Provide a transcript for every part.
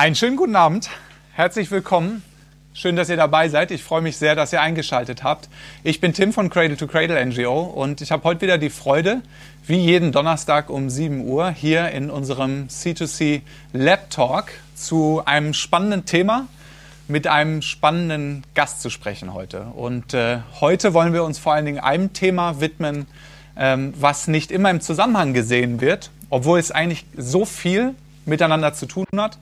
Einen schönen guten Abend. Herzlich willkommen. Schön, dass ihr dabei seid. Ich freue mich sehr, dass ihr eingeschaltet habt. Ich bin Tim von Cradle to Cradle NGO und ich habe heute wieder die Freude, wie jeden Donnerstag um 7 Uhr hier in unserem C2C Lab Talk zu einem spannenden Thema mit einem spannenden Gast zu sprechen heute. Und äh, heute wollen wir uns vor allen Dingen einem Thema widmen, ähm, was nicht immer im Zusammenhang gesehen wird, obwohl es eigentlich so viel miteinander zu tun hat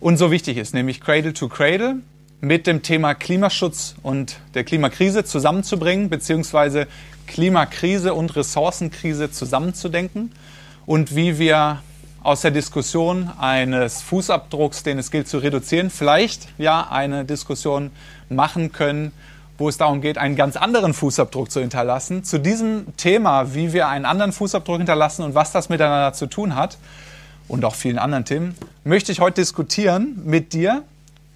und so wichtig ist, nämlich Cradle to Cradle mit dem Thema Klimaschutz und der Klimakrise zusammenzubringen, beziehungsweise Klimakrise und Ressourcenkrise zusammenzudenken und wie wir aus der Diskussion eines Fußabdrucks, den es gilt zu reduzieren, vielleicht ja eine Diskussion machen können, wo es darum geht, einen ganz anderen Fußabdruck zu hinterlassen. Zu diesem Thema, wie wir einen anderen Fußabdruck hinterlassen und was das miteinander zu tun hat, und auch vielen anderen Themen, möchte ich heute diskutieren mit dir,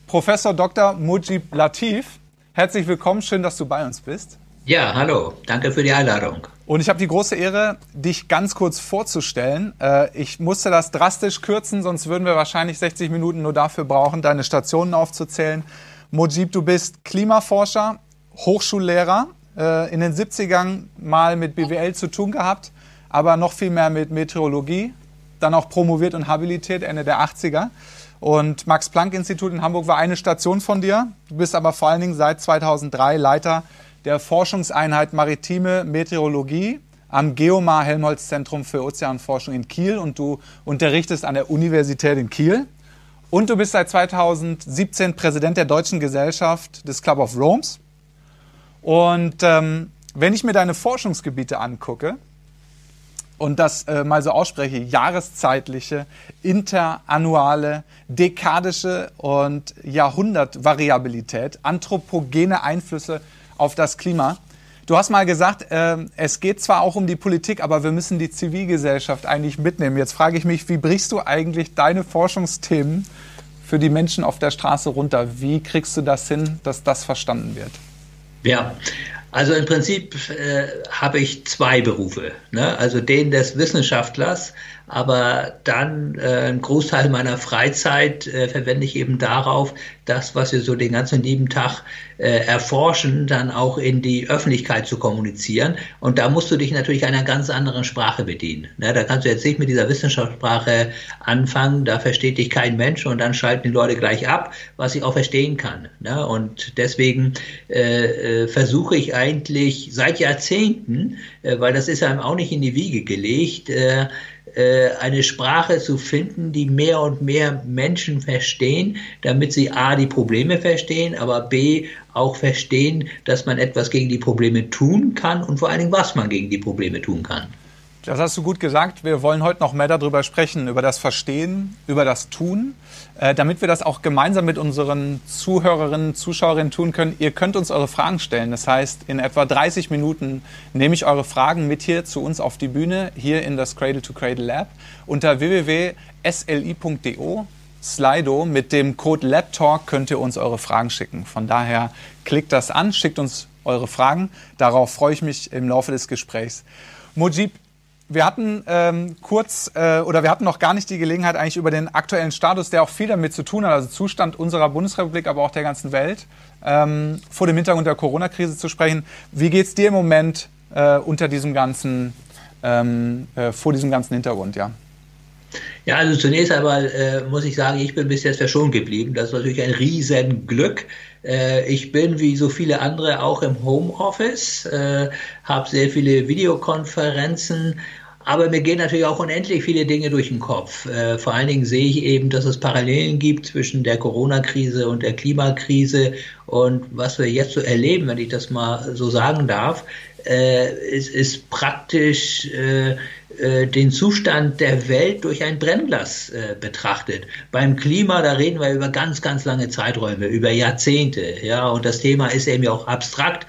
Professor Dr. Mujib Latif. Herzlich willkommen, schön, dass du bei uns bist. Ja, hallo, danke für die Einladung. Und ich habe die große Ehre, dich ganz kurz vorzustellen. Äh, ich musste das drastisch kürzen, sonst würden wir wahrscheinlich 60 Minuten nur dafür brauchen, deine Stationen aufzuzählen. Mujib, du bist Klimaforscher, Hochschullehrer, äh, in den 70ern mal mit BWL zu tun gehabt, aber noch viel mehr mit Meteorologie, dann auch promoviert und habilitiert Ende der 80er. Und Max-Planck-Institut in Hamburg war eine Station von dir. Du bist aber vor allen Dingen seit 2003 Leiter der Forschungseinheit Maritime Meteorologie am Geomar Helmholtz Zentrum für Ozeanforschung in Kiel und du unterrichtest an der Universität in Kiel. Und du bist seit 2017 Präsident der Deutschen Gesellschaft des Club of Rome's. Und ähm, wenn ich mir deine Forschungsgebiete angucke, und das äh, mal so ausspreche, jahreszeitliche, interannuale, dekadische und Jahrhundertvariabilität, anthropogene Einflüsse auf das Klima. Du hast mal gesagt, äh, es geht zwar auch um die Politik, aber wir müssen die Zivilgesellschaft eigentlich mitnehmen. Jetzt frage ich mich, wie brichst du eigentlich deine Forschungsthemen für die Menschen auf der Straße runter? Wie kriegst du das hin, dass das verstanden wird? Ja, also im Prinzip äh, habe ich zwei Berufe. Ne? Also den des Wissenschaftlers, aber dann äh, einen Großteil meiner Freizeit äh, verwende ich eben darauf, das, was wir so den ganzen lieben Tag äh, erforschen, dann auch in die Öffentlichkeit zu kommunizieren. Und da musst du dich natürlich einer ganz anderen Sprache bedienen. Ne? Da kannst du jetzt nicht mit dieser Wissenschaftssprache anfangen, da versteht dich kein Mensch und dann schalten die Leute gleich ab, was ich auch verstehen kann. Ne? Und deswegen äh, äh, versuche ich eigentlich seit Jahrzehnten, äh, weil das ist einem auch nicht in die Wiege gelegt, äh, eine Sprache zu finden, die mehr und mehr Menschen verstehen, damit sie A, die Probleme verstehen, aber B, auch verstehen, dass man etwas gegen die Probleme tun kann und vor allen Dingen, was man gegen die Probleme tun kann. Das hast du gut gesagt. Wir wollen heute noch mehr darüber sprechen, über das Verstehen, über das Tun, äh, damit wir das auch gemeinsam mit unseren Zuhörerinnen, Zuschauerinnen tun können. Ihr könnt uns eure Fragen stellen. Das heißt, in etwa 30 Minuten nehme ich eure Fragen mit hier zu uns auf die Bühne, hier in das Cradle to Cradle Lab. Unter www.sli.do Slido mit dem Code LabTalk könnt ihr uns eure Fragen schicken. Von daher klickt das an, schickt uns eure Fragen. Darauf freue ich mich im Laufe des Gesprächs. Mujib, wir hatten ähm, kurz äh, oder wir hatten noch gar nicht die Gelegenheit, eigentlich über den aktuellen Status, der auch viel damit zu tun hat, also Zustand unserer Bundesrepublik, aber auch der ganzen Welt, ähm, vor dem Hintergrund der Corona-Krise zu sprechen. Wie geht es dir im Moment äh, unter diesem ganzen, ähm, äh, vor diesem ganzen Hintergrund, ja? Ja, also zunächst einmal äh, muss ich sagen, ich bin bis jetzt verschont geblieben. Das ist natürlich ein Riesenglück. Äh, ich bin wie so viele andere auch im Homeoffice, äh, habe sehr viele Videokonferenzen aber mir gehen natürlich auch unendlich viele Dinge durch den Kopf. Äh, vor allen Dingen sehe ich eben, dass es Parallelen gibt zwischen der Corona-Krise und der Klimakrise. Und was wir jetzt so erleben, wenn ich das mal so sagen darf, äh, ist, ist praktisch äh, äh, den Zustand der Welt durch ein Brennglas äh, betrachtet. Beim Klima, da reden wir über ganz, ganz lange Zeiträume, über Jahrzehnte. Ja, und das Thema ist eben ja auch abstrakt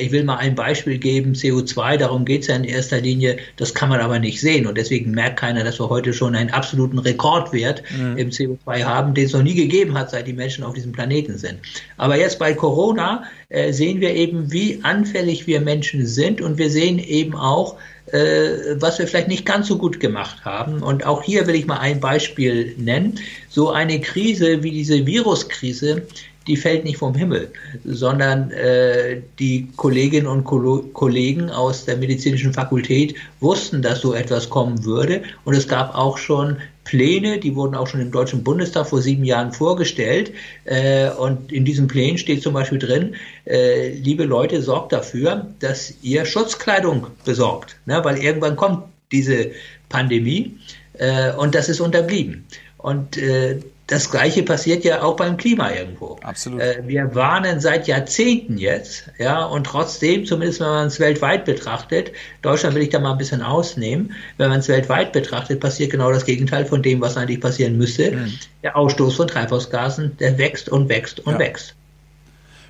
ich will mal ein Beispiel geben, CO2, darum geht es ja in erster Linie, das kann man aber nicht sehen und deswegen merkt keiner, dass wir heute schon einen absoluten Rekordwert mhm. im CO2 haben, den es noch nie gegeben hat, seit die Menschen auf diesem Planeten sind. Aber jetzt bei Corona äh, sehen wir eben, wie anfällig wir Menschen sind und wir sehen eben auch, äh, was wir vielleicht nicht ganz so gut gemacht haben. Und auch hier will ich mal ein Beispiel nennen. So eine Krise wie diese Viruskrise, die fällt nicht vom Himmel, sondern äh, die Kolleginnen und Ko Kollegen aus der medizinischen Fakultät wussten, dass so etwas kommen würde. Und es gab auch schon Pläne, die wurden auch schon im Deutschen Bundestag vor sieben Jahren vorgestellt. Äh, und in diesen Plänen steht zum Beispiel drin, äh, liebe Leute, sorgt dafür, dass ihr Schutzkleidung besorgt, ne? weil irgendwann kommt diese Pandemie äh, und das ist unterblieben. Und äh, das Gleiche passiert ja auch beim Klima irgendwo. Absolut. Äh, wir warnen seit Jahrzehnten jetzt, ja, und trotzdem, zumindest wenn man es weltweit betrachtet, Deutschland will ich da mal ein bisschen ausnehmen, wenn man es weltweit betrachtet, passiert genau das Gegenteil von dem, was eigentlich passieren müsste. Mhm. Der Ausstoß von Treibhausgasen, der wächst und wächst und ja. wächst.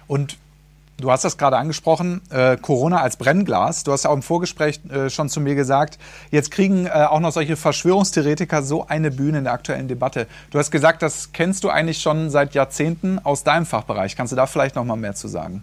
Und Du hast das gerade angesprochen, äh, Corona als Brennglas. Du hast ja auch im Vorgespräch äh, schon zu mir gesagt, jetzt kriegen äh, auch noch solche Verschwörungstheoretiker so eine Bühne in der aktuellen Debatte. Du hast gesagt, das kennst du eigentlich schon seit Jahrzehnten aus deinem Fachbereich. Kannst du da vielleicht noch mal mehr zu sagen?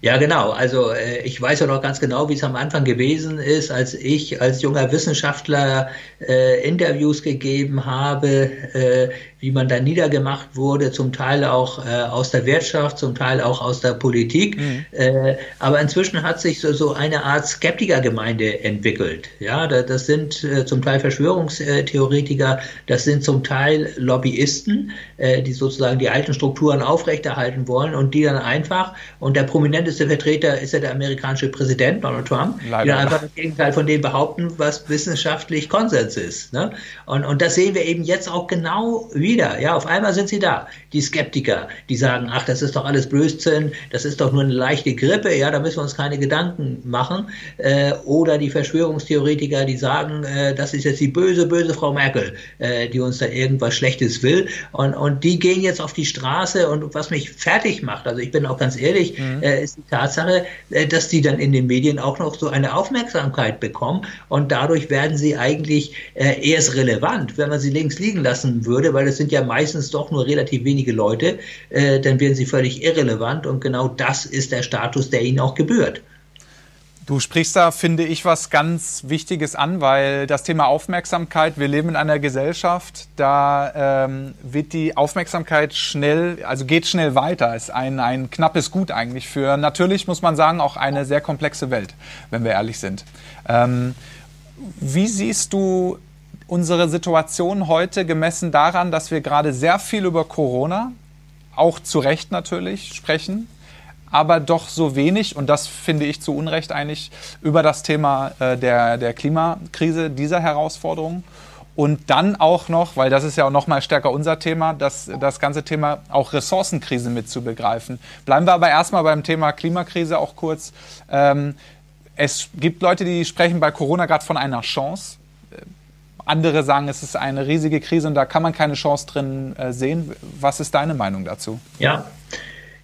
Ja, genau. Also äh, ich weiß ja noch ganz genau, wie es am Anfang gewesen ist, als ich als junger Wissenschaftler äh, Interviews gegeben habe, äh, wie man da niedergemacht wurde, zum Teil auch äh, aus der Wirtschaft, zum Teil auch aus der Politik. Mhm. Äh, aber inzwischen hat sich so, so eine Art Skeptikergemeinde entwickelt. Ja, da, das sind äh, zum Teil Verschwörungstheoretiker, das sind zum Teil Lobbyisten, äh, die sozusagen die alten Strukturen aufrechterhalten wollen und die dann einfach, und der prominenteste Vertreter ist ja der amerikanische Präsident Donald Trump, Leider. die einfach das Gegenteil von dem behaupten, was wissenschaftlich Konsens ist. Ne? Und, und das sehen wir eben jetzt auch genau wie wieder, ja, auf einmal sind sie da. Die Skeptiker, die sagen, ach, das ist doch alles Blödsinn, das ist doch nur eine leichte Grippe, ja, da müssen wir uns keine Gedanken machen. Äh, oder die Verschwörungstheoretiker, die sagen, äh, das ist jetzt die böse, böse Frau Merkel, äh, die uns da irgendwas Schlechtes will. Und, und die gehen jetzt auf die Straße und was mich fertig macht, also ich bin auch ganz ehrlich, mhm. äh, ist die Tatsache, äh, dass die dann in den Medien auch noch so eine Aufmerksamkeit bekommen und dadurch werden sie eigentlich äh, erst relevant, wenn man sie links liegen lassen würde, weil es sind ja meistens doch nur relativ wenige Leute, äh, dann werden sie völlig irrelevant und genau das ist der Status, der ihnen auch gebührt. Du sprichst da, finde ich, was ganz Wichtiges an, weil das Thema Aufmerksamkeit, wir leben in einer Gesellschaft, da ähm, wird die Aufmerksamkeit schnell, also geht schnell weiter, ist ein, ein knappes Gut eigentlich für, natürlich muss man sagen, auch eine sehr komplexe Welt, wenn wir ehrlich sind. Ähm, wie siehst du unsere Situation heute gemessen daran, dass wir gerade sehr viel über Corona, auch zu Recht natürlich, sprechen, aber doch so wenig, und das finde ich zu Unrecht eigentlich, über das Thema äh, der, der Klimakrise, dieser Herausforderung. Und dann auch noch, weil das ist ja auch noch mal stärker unser Thema, das, das ganze Thema auch Ressourcenkrise mit zu begreifen. Bleiben wir aber erstmal beim Thema Klimakrise auch kurz. Ähm, es gibt Leute, die sprechen bei Corona gerade von einer Chance. Andere sagen, es ist eine riesige Krise und da kann man keine Chance drin äh, sehen. Was ist deine Meinung dazu? Ja.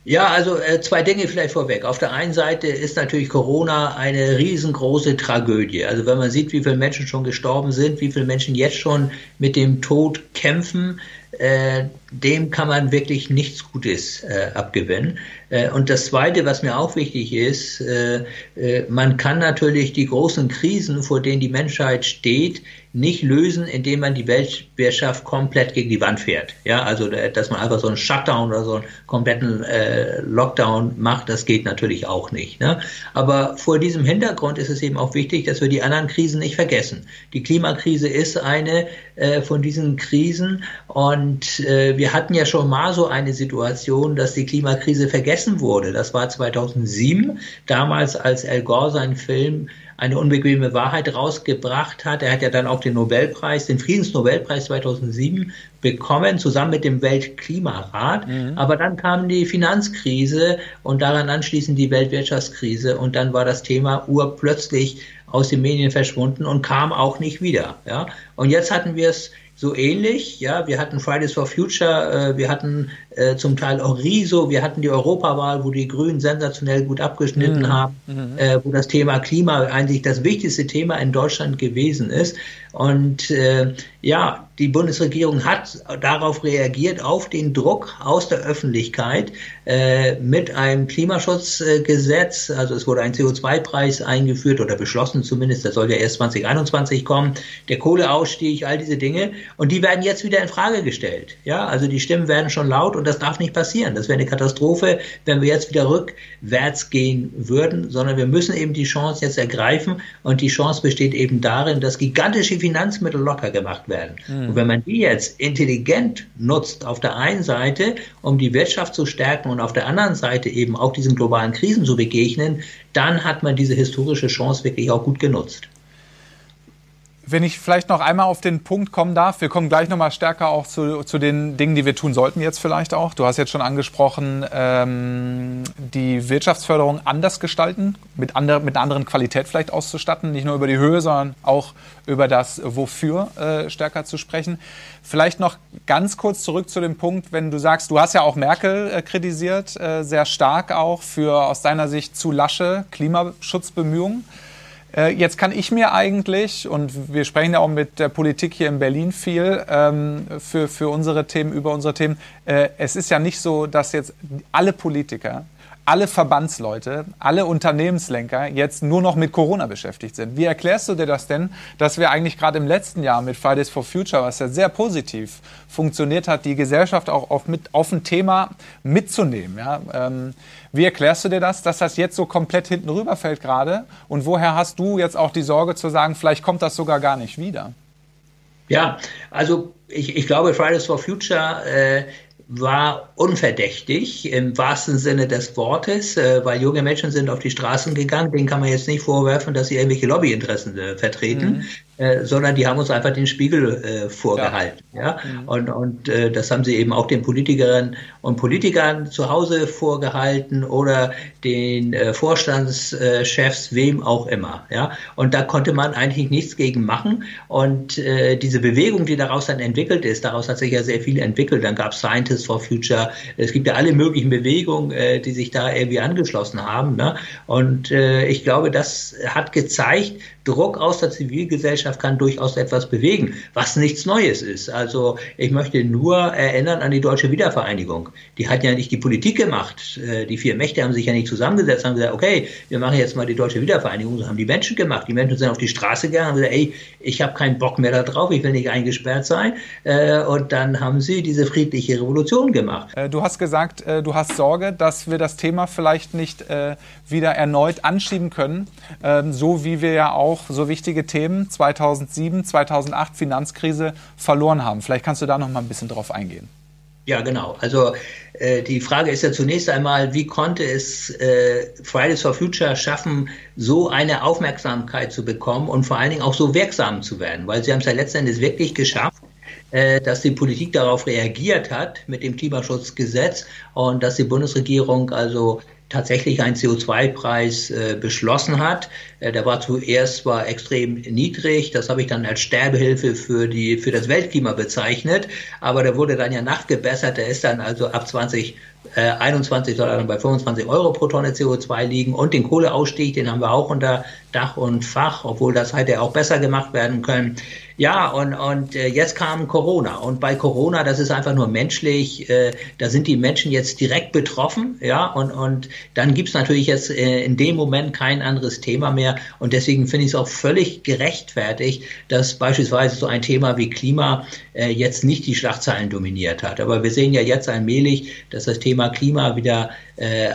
Ja, also äh, zwei Dinge vielleicht vorweg. Auf der einen Seite ist natürlich Corona eine riesengroße Tragödie. Also wenn man sieht, wie viele Menschen schon gestorben sind, wie viele Menschen jetzt schon mit dem Tod kämpfen, äh, dem kann man wirklich nichts Gutes äh, abgewinnen. Äh, und das Zweite, was mir auch wichtig ist, äh, äh, man kann natürlich die großen Krisen, vor denen die Menschheit steht, nicht lösen, indem man die Weltwirtschaft komplett gegen die Wand fährt. Ja, also dass man einfach so einen Shutdown oder so einen kompletten äh, Lockdown macht, das geht natürlich auch nicht. Ne? Aber vor diesem Hintergrund ist es eben auch wichtig, dass wir die anderen Krisen nicht vergessen. Die Klimakrise ist eine äh, von diesen Krisen und äh, wir hatten ja schon mal so eine Situation, dass die Klimakrise vergessen wurde. Das war 2007, damals als Al Gore seinen Film eine unbequeme Wahrheit rausgebracht hat. Er hat ja dann auch den Nobelpreis, den Friedensnobelpreis 2007 bekommen, zusammen mit dem Weltklimarat. Mhm. Aber dann kam die Finanzkrise und daran anschließend die Weltwirtschaftskrise und dann war das Thema urplötzlich aus den Medien verschwunden und kam auch nicht wieder. Ja? Und jetzt hatten wir es so ähnlich. Ja, wir hatten Fridays for Future, äh, wir hatten äh, zum Teil auch Riso, wir hatten die Europawahl, wo die Grünen sensationell gut abgeschnitten mhm. haben, mhm. Äh, wo das Thema Klima eigentlich das wichtigste Thema in Deutschland gewesen ist. Und äh, ja, die Bundesregierung hat darauf reagiert, auf den Druck aus der Öffentlichkeit äh, mit einem Klimaschutzgesetz. Also es wurde ein CO2-Preis eingeführt oder beschlossen zumindest, das soll ja erst 2021 kommen. Der Kohleausstieg, all diese Dinge. Und die werden jetzt wieder in Frage gestellt. Ja, also die Stimmen werden schon laut und das darf nicht passieren. Das wäre eine Katastrophe, wenn wir jetzt wieder rückwärts gehen würden, sondern wir müssen eben die Chance jetzt ergreifen und die Chance besteht eben darin, dass gigantische Finanzmittel locker gemacht werden. Mhm. Und wenn man die jetzt intelligent nutzt, auf der einen Seite, um die Wirtschaft zu stärken und auf der anderen Seite eben auch diesen globalen Krisen zu begegnen, dann hat man diese historische Chance wirklich auch gut genutzt. Wenn ich vielleicht noch einmal auf den Punkt kommen darf, wir kommen gleich nochmal stärker auch zu, zu den Dingen, die wir tun sollten jetzt vielleicht auch. Du hast jetzt schon angesprochen, ähm, die Wirtschaftsförderung anders gestalten, mit, andre, mit einer anderen Qualität vielleicht auszustatten, nicht nur über die Höhe, sondern auch über das Wofür äh, stärker zu sprechen. Vielleicht noch ganz kurz zurück zu dem Punkt, wenn du sagst, du hast ja auch Merkel äh, kritisiert, äh, sehr stark auch für aus deiner Sicht zu lasche Klimaschutzbemühungen. Äh, jetzt kann ich mir eigentlich, und wir sprechen ja auch mit der Politik hier in Berlin viel ähm, für, für unsere Themen, über unsere Themen, äh, es ist ja nicht so, dass jetzt alle Politiker alle Verbandsleute, alle Unternehmenslenker jetzt nur noch mit Corona beschäftigt sind. Wie erklärst du dir das denn, dass wir eigentlich gerade im letzten Jahr mit Fridays for Future, was ja sehr positiv funktioniert hat, die Gesellschaft auch auf, mit, auf ein Thema mitzunehmen? Ja? Ähm, wie erklärst du dir das, dass das jetzt so komplett hinten rüberfällt gerade? Und woher hast du jetzt auch die Sorge zu sagen, vielleicht kommt das sogar gar nicht wieder? Ja, also ich, ich glaube, Fridays for Future äh, war unverdächtig im wahrsten Sinne des Wortes, äh, weil junge Menschen sind auf die Straßen gegangen. Denen kann man jetzt nicht vorwerfen, dass sie irgendwelche Lobbyinteressen äh, vertreten. Mhm. Äh, sondern die haben uns einfach den Spiegel äh, vorgehalten. Ja. ja? Mhm. Und, und äh, das haben sie eben auch den Politikerinnen und Politikern zu Hause vorgehalten oder den äh, Vorstandschefs, wem auch immer. Ja? Und da konnte man eigentlich nichts gegen machen. Und äh, diese Bewegung, die daraus dann entwickelt ist, daraus hat sich ja sehr viel entwickelt. Dann gab es Scientists for Future. Es gibt ja alle möglichen Bewegungen, äh, die sich da irgendwie angeschlossen haben. Ne? Und äh, ich glaube, das hat gezeigt, Druck aus der Zivilgesellschaft kann durchaus etwas bewegen, was nichts Neues ist. Also ich möchte nur erinnern an die deutsche Wiedervereinigung. Die hat ja nicht die Politik gemacht. Äh, die vier Mächte haben sich ja nicht zusammengesetzt, haben gesagt, okay, wir machen jetzt mal die deutsche Wiedervereinigung. Das haben die Menschen gemacht. Die Menschen sind auf die Straße gegangen, haben gesagt, ey, ich habe keinen Bock mehr da drauf, ich will nicht eingesperrt sein. Äh, und dann haben sie diese friedliche Revolution gemacht. Äh, du hast gesagt, du hast Sorge, dass wir das Thema vielleicht nicht wieder erneut anschieben können, ähm, so wie wir ja auch auch so wichtige Themen 2007, 2008 Finanzkrise verloren haben. Vielleicht kannst du da noch mal ein bisschen drauf eingehen. Ja, genau. Also äh, die Frage ist ja zunächst einmal, wie konnte es äh, Fridays for Future schaffen, so eine Aufmerksamkeit zu bekommen und vor allen Dingen auch so wirksam zu werden? Weil sie haben es ja letztendlich wirklich geschafft, äh, dass die Politik darauf reagiert hat mit dem Klimaschutzgesetz und dass die Bundesregierung also tatsächlich einen CO2-Preis äh, beschlossen hat. Äh, der war zuerst zwar extrem niedrig, das habe ich dann als Sterbehilfe für, die, für das Weltklima bezeichnet, aber der wurde dann ja nachgebessert. Der ist dann also ab 20 äh, 21 soll er dann bei 25 Euro pro Tonne CO2 liegen und den Kohleausstieg, den haben wir auch unter Dach und Fach, obwohl das hätte auch besser gemacht werden können. Ja, und, und äh, jetzt kam Corona. Und bei Corona, das ist einfach nur menschlich, äh, da sind die Menschen jetzt direkt betroffen, ja, und, und dann gibt's natürlich jetzt äh, in dem Moment kein anderes Thema mehr. Und deswegen finde ich es auch völlig gerechtfertigt, dass beispielsweise so ein Thema wie Klima äh, jetzt nicht die Schlagzeilen dominiert hat. Aber wir sehen ja jetzt allmählich, dass das Thema Klima wieder äh,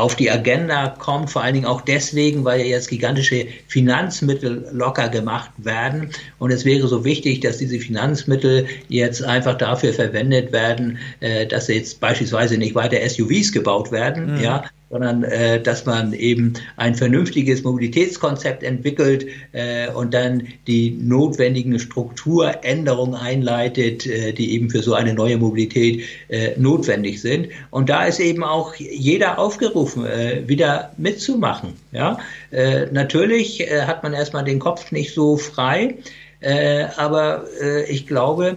auf die Agenda kommt, vor allen Dingen auch deswegen, weil ja jetzt gigantische Finanzmittel locker gemacht werden. Und es wäre so wichtig, dass diese Finanzmittel jetzt einfach dafür verwendet werden, äh, dass jetzt beispielsweise nicht weiter SUVs gebaut werden, mhm. ja, sondern äh, dass man eben ein vernünftiges Mobilitätskonzept entwickelt äh, und dann die notwendigen Strukturänderungen einleitet, äh, die eben für so eine neue Mobilität äh, notwendig sind. Und da ist eben auch jeder aufgerufen, äh, wieder mitzumachen. Ja, äh, natürlich äh, hat man erstmal den Kopf nicht so frei. Äh, aber äh, ich glaube,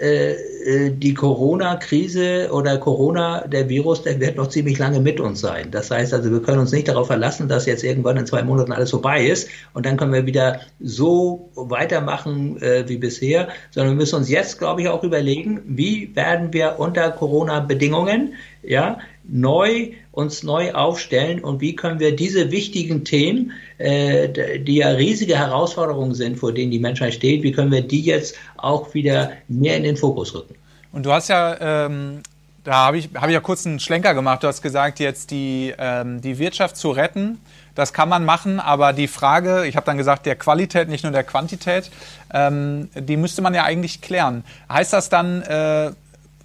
die Corona-Krise oder Corona, der Virus, der wird noch ziemlich lange mit uns sein. Das heißt also, wir können uns nicht darauf verlassen, dass jetzt irgendwann in zwei Monaten alles vorbei ist und dann können wir wieder so weitermachen äh, wie bisher, sondern wir müssen uns jetzt, glaube ich, auch überlegen, wie werden wir unter Corona-Bedingungen ja, neu uns neu aufstellen und wie können wir diese wichtigen Themen, äh, die ja riesige Herausforderungen sind, vor denen die Menschheit steht, wie können wir die jetzt auch wieder mehr in den Fokus rücken? Und du hast ja ähm da habe ich, hab ich ja kurz einen Schlenker gemacht. Du hast gesagt, jetzt die, ähm, die Wirtschaft zu retten, das kann man machen, aber die Frage, ich habe dann gesagt, der Qualität, nicht nur der Quantität, ähm, die müsste man ja eigentlich klären. Heißt das dann, äh,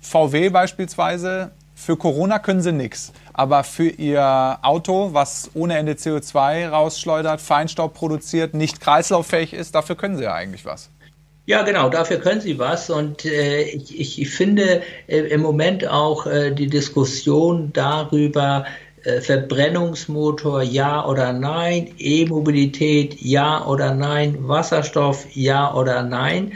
VW beispielsweise für Corona können sie nichts, aber für ihr Auto, was ohne Ende CO2 rausschleudert, Feinstaub produziert, nicht kreislauffähig ist, dafür können sie ja eigentlich was. Ja, genau, dafür können Sie was. Und äh, ich, ich, finde äh, im Moment auch äh, die Diskussion darüber, äh, Verbrennungsmotor ja oder nein, E-Mobilität ja oder nein, Wasserstoff ja oder nein,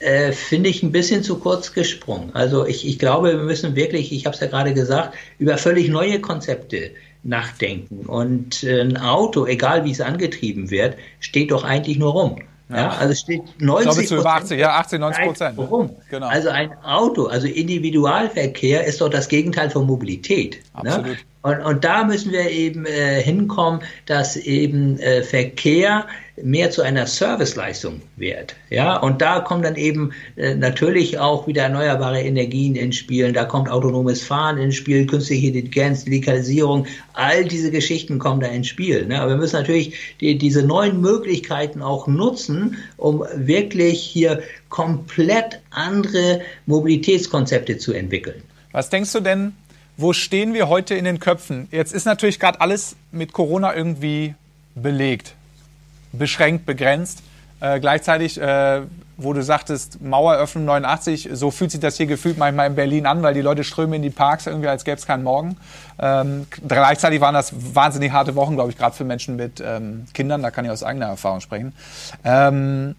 äh, finde ich ein bisschen zu kurz gesprungen. Also ich, ich glaube, wir müssen wirklich, ich habe es ja gerade gesagt, über völlig neue Konzepte nachdenken. Und äh, ein Auto, egal wie es angetrieben wird, steht doch eigentlich nur rum. Ja. ja, also steht 90 ich glaube, 80, ja, 80, 90 Prozent. Warum? Genau. Also ein Auto, also Individualverkehr ist doch das Gegenteil von Mobilität. Ne? Absolut. Ne? Und, und da müssen wir eben äh, hinkommen, dass eben äh, Verkehr mehr zu einer Serviceleistung wird. Ja, und da kommen dann eben äh, natürlich auch wieder erneuerbare Energien ins Spiel. Da kommt autonomes Fahren ins Spiel, künstliche Intelligenz, Digitalisierung. All diese Geschichten kommen da ins Spiel. Ne? Aber wir müssen natürlich die, diese neuen Möglichkeiten auch nutzen, um wirklich hier komplett andere Mobilitätskonzepte zu entwickeln. Was denkst du denn, wo stehen wir heute in den Köpfen? Jetzt ist natürlich gerade alles mit Corona irgendwie belegt, beschränkt, begrenzt. Äh, gleichzeitig, äh, wo du sagtest, Maueröffnung 89, so fühlt sich das hier gefühlt manchmal in Berlin an, weil die Leute strömen in die Parks irgendwie, als gäbe es keinen Morgen. Ähm, gleichzeitig waren das wahnsinnig harte Wochen, glaube ich, gerade für Menschen mit ähm, Kindern, da kann ich aus eigener Erfahrung sprechen. Ähm,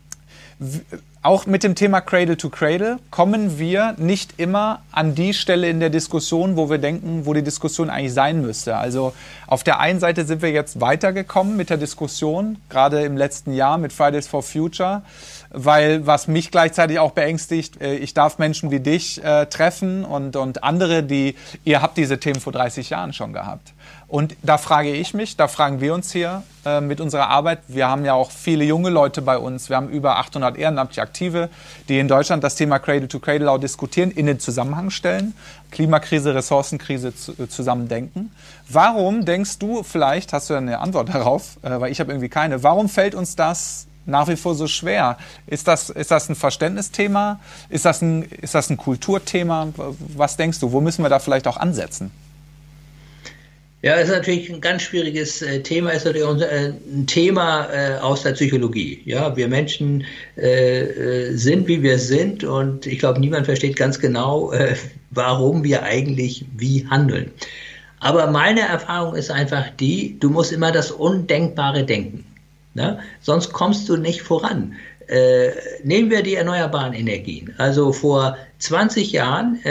auch mit dem Thema Cradle to Cradle kommen wir nicht immer an die Stelle in der Diskussion, wo wir denken, wo die Diskussion eigentlich sein müsste. Also auf der einen Seite sind wir jetzt weitergekommen mit der Diskussion, gerade im letzten Jahr mit Fridays for Future, weil was mich gleichzeitig auch beängstigt, äh, ich darf Menschen wie dich äh, treffen und, und andere, die, ihr habt diese Themen vor 30 Jahren schon gehabt. Und da frage ich mich, da fragen wir uns hier äh, mit unserer Arbeit, wir haben ja auch viele junge Leute bei uns, wir haben über 800 ehrenamtliche Aktive, die in Deutschland das Thema Cradle to Cradle auch diskutieren, in den Zusammenhang stellen, Klimakrise, Ressourcenkrise äh, zusammen denken. Warum denkst du, vielleicht hast du eine Antwort darauf, äh, weil ich habe irgendwie keine, warum fällt uns das nach wie vor so schwer? Ist das, ist das ein Verständnisthema? Ist das ein, ist das ein Kulturthema? Was denkst du, wo müssen wir da vielleicht auch ansetzen? Ja, ist natürlich ein ganz schwieriges äh, Thema, ist natürlich äh, ein Thema äh, aus der Psychologie. Ja, wir Menschen äh, äh sind, wie wir sind und ich glaube, niemand versteht ganz genau, äh, warum wir eigentlich wie handeln. Aber meine Erfahrung ist einfach die, du musst immer das Undenkbare denken. Ne? Sonst kommst du nicht voran. nehmen wir die erneuerbaren Energien. Also vor 20 Jahren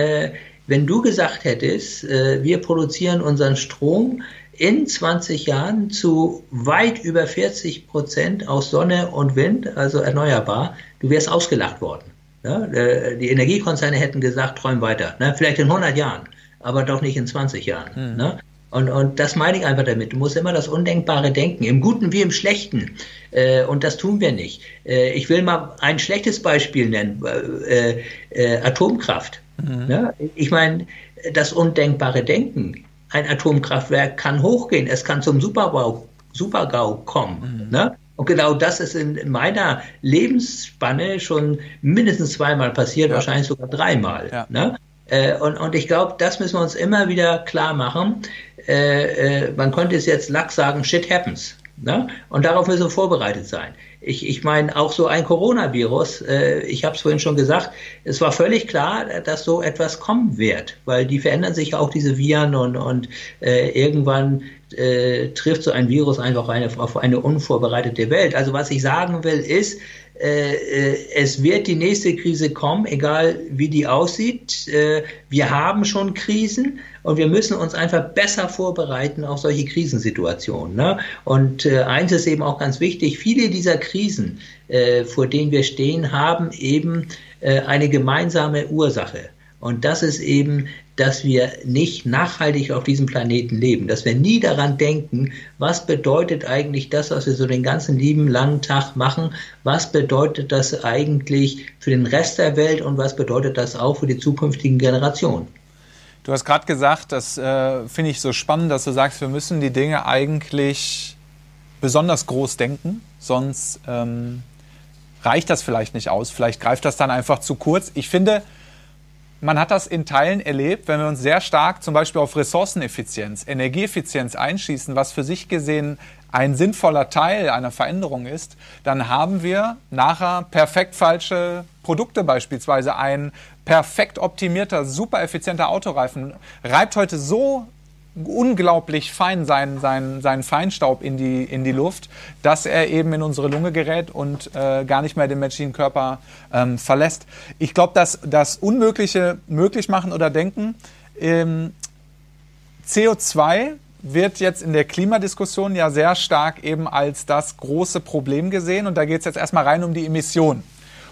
wenn du gesagt hättest, äh, wir produzieren unseren Strom in 20 Jahren zu weit über 40 Prozent aus Sonne und Wind, also erneuerbar, du wärst ausgelacht worden. Äh, die Energiekonzerne hätten gesagt, träum weiter. Ne? Vielleicht in 100 Jahren, aber doch nicht in 20 Jahren. Mhm. Ne? Und, und das meine ich einfach damit. Du musst immer das Undenkbare denken, im Guten wie im Schlechten. Äh, und das tun wir nicht. Äh, ich will mal ein schlechtes Beispiel nennen. Äh, äh Atomkraft. Mhm. Ja, ich meine, das undenkbare Denken. Ein Atomkraftwerk kann hochgehen, es kann zum Superbau, Supergau kommen. Mhm. Ne? Und genau das ist in meiner Lebensspanne schon mindestens zweimal passiert, ja. wahrscheinlich sogar dreimal. Ja. Ne? Äh, und, und ich glaube, das müssen wir uns immer wieder klar machen. Äh, äh, man könnte es jetzt lax sagen, shit happens. Ne? Und darauf müssen wir vorbereitet sein. Ich, ich meine, auch so ein Coronavirus, äh, ich habe es vorhin schon gesagt, es war völlig klar, dass so etwas kommen wird, weil die verändern sich auch, diese Viren, und, und äh, irgendwann äh, trifft so ein Virus einfach eine, auf eine unvorbereitete Welt. Also was ich sagen will ist, es wird die nächste Krise kommen, egal wie die aussieht. Äh, wir haben schon Krisen und wir müssen uns einfach besser vorbereiten auf solche Krisensituationen. Ne? Und äh, eins ist eben auch ganz wichtig, viele dieser Krisen, äh, vor denen wir stehen, haben eben äh, eine gemeinsame Ursache. Und das ist eben, dass wir nicht nachhaltig auf diesem Planeten leben, dass wir nie daran denken, was bedeutet eigentlich das, was wir so den ganzen lieben langen Tag machen, was bedeutet das eigentlich für den Rest der Welt und was bedeutet das auch für die zukünftigen Generationen. Du hast gerade gesagt, das äh, finde ich so spannend, dass du sagst, wir müssen die Dinge eigentlich besonders groß denken, sonst ähm, reicht das vielleicht nicht aus, vielleicht greift das dann einfach zu kurz. Ich finde, man hat das in Teilen erlebt, wenn wir uns sehr stark zum Beispiel auf Ressourceneffizienz, Energieeffizienz einschießen, was für sich gesehen ein sinnvoller Teil einer Veränderung ist, dann haben wir nachher perfekt falsche Produkte beispielsweise. Ein perfekt optimierter, super effizienter Autoreifen reibt heute so unglaublich fein seinen, seinen, seinen Feinstaub in die, in die Luft, dass er eben in unsere Lunge gerät und äh, gar nicht mehr den menschlichen Körper ähm, verlässt. Ich glaube, dass das Unmögliche möglich machen oder denken, ähm, CO2 wird jetzt in der Klimadiskussion ja sehr stark eben als das große Problem gesehen und da geht es jetzt erstmal rein um die Emissionen.